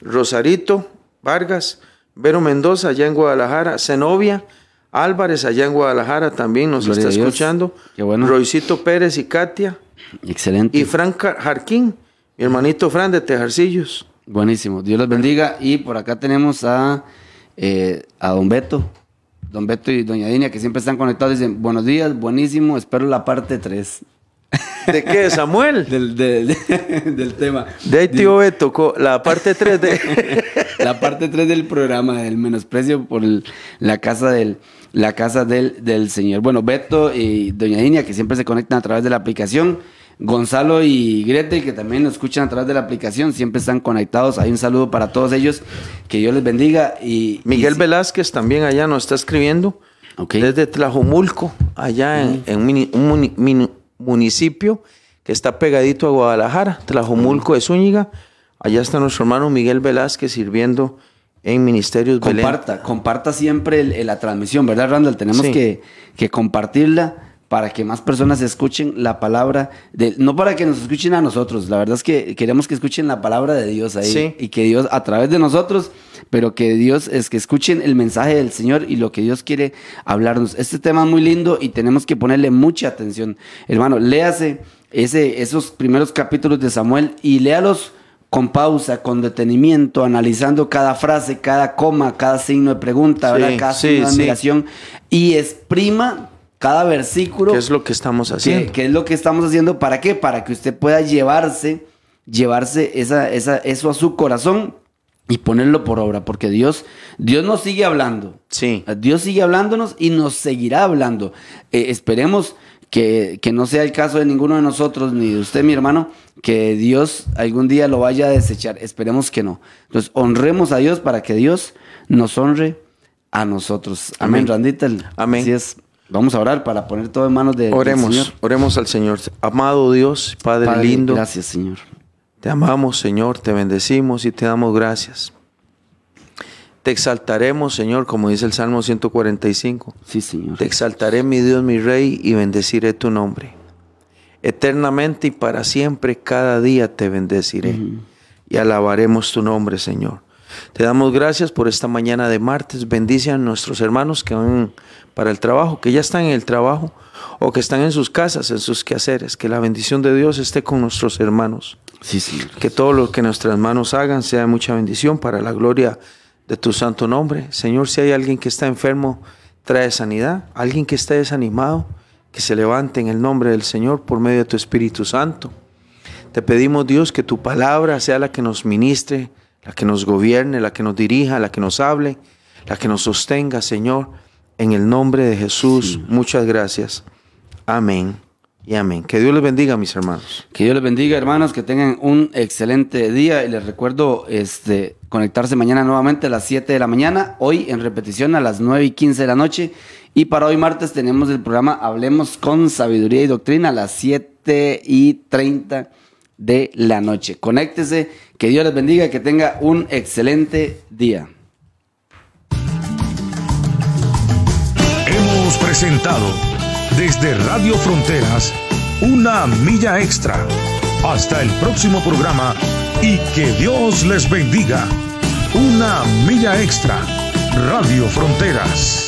Speaker 4: Rosarito, Vargas, Vero Mendoza, allá en Guadalajara, Zenobia, Álvarez, allá en Guadalajara, también nos
Speaker 3: Gloria
Speaker 4: está escuchando.
Speaker 3: Qué bueno.
Speaker 4: Roycito Pérez y Katia.
Speaker 3: excelente.
Speaker 4: Y Frank Jar- Jarquín, mi hermanito Fran de Tejarcillos.
Speaker 3: Buenísimo, Dios los bendiga. Y por acá tenemos a, eh, a Don Beto. Don Beto y Doña Dinia, que siempre están conectados, dicen, buenos días, buenísimo, espero la parte 3
Speaker 4: ¿De qué? Samuel.
Speaker 3: del, del, del tema.
Speaker 4: De ahí tío Beto, co- la parte 3 de...
Speaker 3: La parte 3 del programa, del menosprecio por el- la casa del la casa del, del señor. Bueno, Beto y Doña Dinia, que siempre se conectan a través de la aplicación. Gonzalo y Gretel, que también nos escuchan a través de la aplicación, siempre están conectados. Hay un saludo para todos ellos. Que Dios les bendiga. Y,
Speaker 4: Miguel
Speaker 3: y-
Speaker 4: Velázquez también allá nos está escribiendo.
Speaker 3: Ok.
Speaker 4: Desde Tlajomulco, allá en, en mini- un muni- mini- municipio que está pegadito a Guadalajara, Tlajomulco de Zúñiga. Allá está nuestro hermano Miguel Velázquez sirviendo en Ministerios Belén.
Speaker 3: Comparta, comparta siempre el- el- la transmisión, ¿verdad, Randall? Tenemos
Speaker 4: Sí.
Speaker 3: que, que compartirla para que más personas escuchen la palabra de, no para que nos escuchen a nosotros, la verdad es que queremos que escuchen la palabra de Dios ahí
Speaker 4: Sí.
Speaker 3: y que Dios a través de nosotros, pero que Dios es que escuchen el mensaje del Señor y lo que Dios quiere hablarnos. Este tema es muy lindo y tenemos que ponerle mucha atención. Hermano, léase ese, esos primeros capítulos de Samuel y léalos con pausa, con detenimiento, analizando cada frase, cada coma, cada signo de pregunta, cada
Speaker 4: sí,
Speaker 3: signo de admiración y exprima cada versículo.
Speaker 4: ¿Qué es lo que estamos
Speaker 3: ¿Qué,
Speaker 4: haciendo?
Speaker 3: qué es lo que estamos haciendo? ¿Para qué? Para que usted pueda llevarse, llevarse esa, esa, eso a su corazón y ponerlo por obra, porque Dios, Dios nos sigue hablando.
Speaker 4: Sí.
Speaker 3: Dios sigue hablándonos y nos seguirá hablando. Eh, esperemos que, que no sea el caso de ninguno de nosotros, ni de usted, mi hermano, que Dios algún día lo vaya a desechar. Esperemos que no. Entonces, honremos a Dios para que Dios nos honre a nosotros. Amén,
Speaker 4: Amén.
Speaker 3: Randita.
Speaker 4: Amén.
Speaker 3: Así es. Vamos a orar para poner todo en manos de, del
Speaker 4: Oremos,
Speaker 3: Señor.
Speaker 4: oremos al Señor. Amado Dios, Padre,
Speaker 3: Padre,
Speaker 4: lindo,
Speaker 3: Gracias, Señor.
Speaker 4: te amamos, Señor, te bendecimos y te damos gracias. Te exaltaremos, Señor, como dice el Salmo 145.
Speaker 3: Sí, Señor.
Speaker 4: Te exaltaré, mi Dios, mi Rey, y bendeciré tu nombre. Eternamente y para siempre, cada día te bendeciré. Y alabaremos tu nombre, Señor. Te damos gracias por esta mañana de martes. Bendice a nuestros hermanos que van para el trabajo, que ya están en el trabajo o que están en sus casas, en sus quehaceres. Que la bendición de Dios esté con nuestros hermanos.
Speaker 3: Sí, Señor.
Speaker 4: Que todo lo que nuestras manos hagan sea de mucha bendición para la gloria de tu santo nombre. Señor, si hay alguien que está enfermo, trae sanidad. Alguien que esté desanimado, que se levante en el nombre del Señor por medio de tu Espíritu Santo. Te pedimos, Dios, que tu palabra sea la que nos ministre, la que nos gobierne, la que nos dirija, la que nos hable, la que nos sostenga, Señor. En el nombre de Jesús, muchas gracias. Amén y amén. Que Dios les bendiga, mis hermanos.
Speaker 3: Que Dios les bendiga, hermanos, que tengan un excelente día. Y les recuerdo este, conectarse mañana nuevamente a las 7 de la mañana, hoy en repetición a las 9 y 15 de la noche. Y para hoy martes tenemos el programa Hablemos con Sabiduría y Doctrina a las 7 y 30 de la noche. Conéctese, que Dios les bendiga, que tenga un excelente día.
Speaker 1: Hemos presentado desde Radio Fronteras una milla extra. Hasta el próximo programa y que Dios les bendiga. Una milla extra. Radio Fronteras.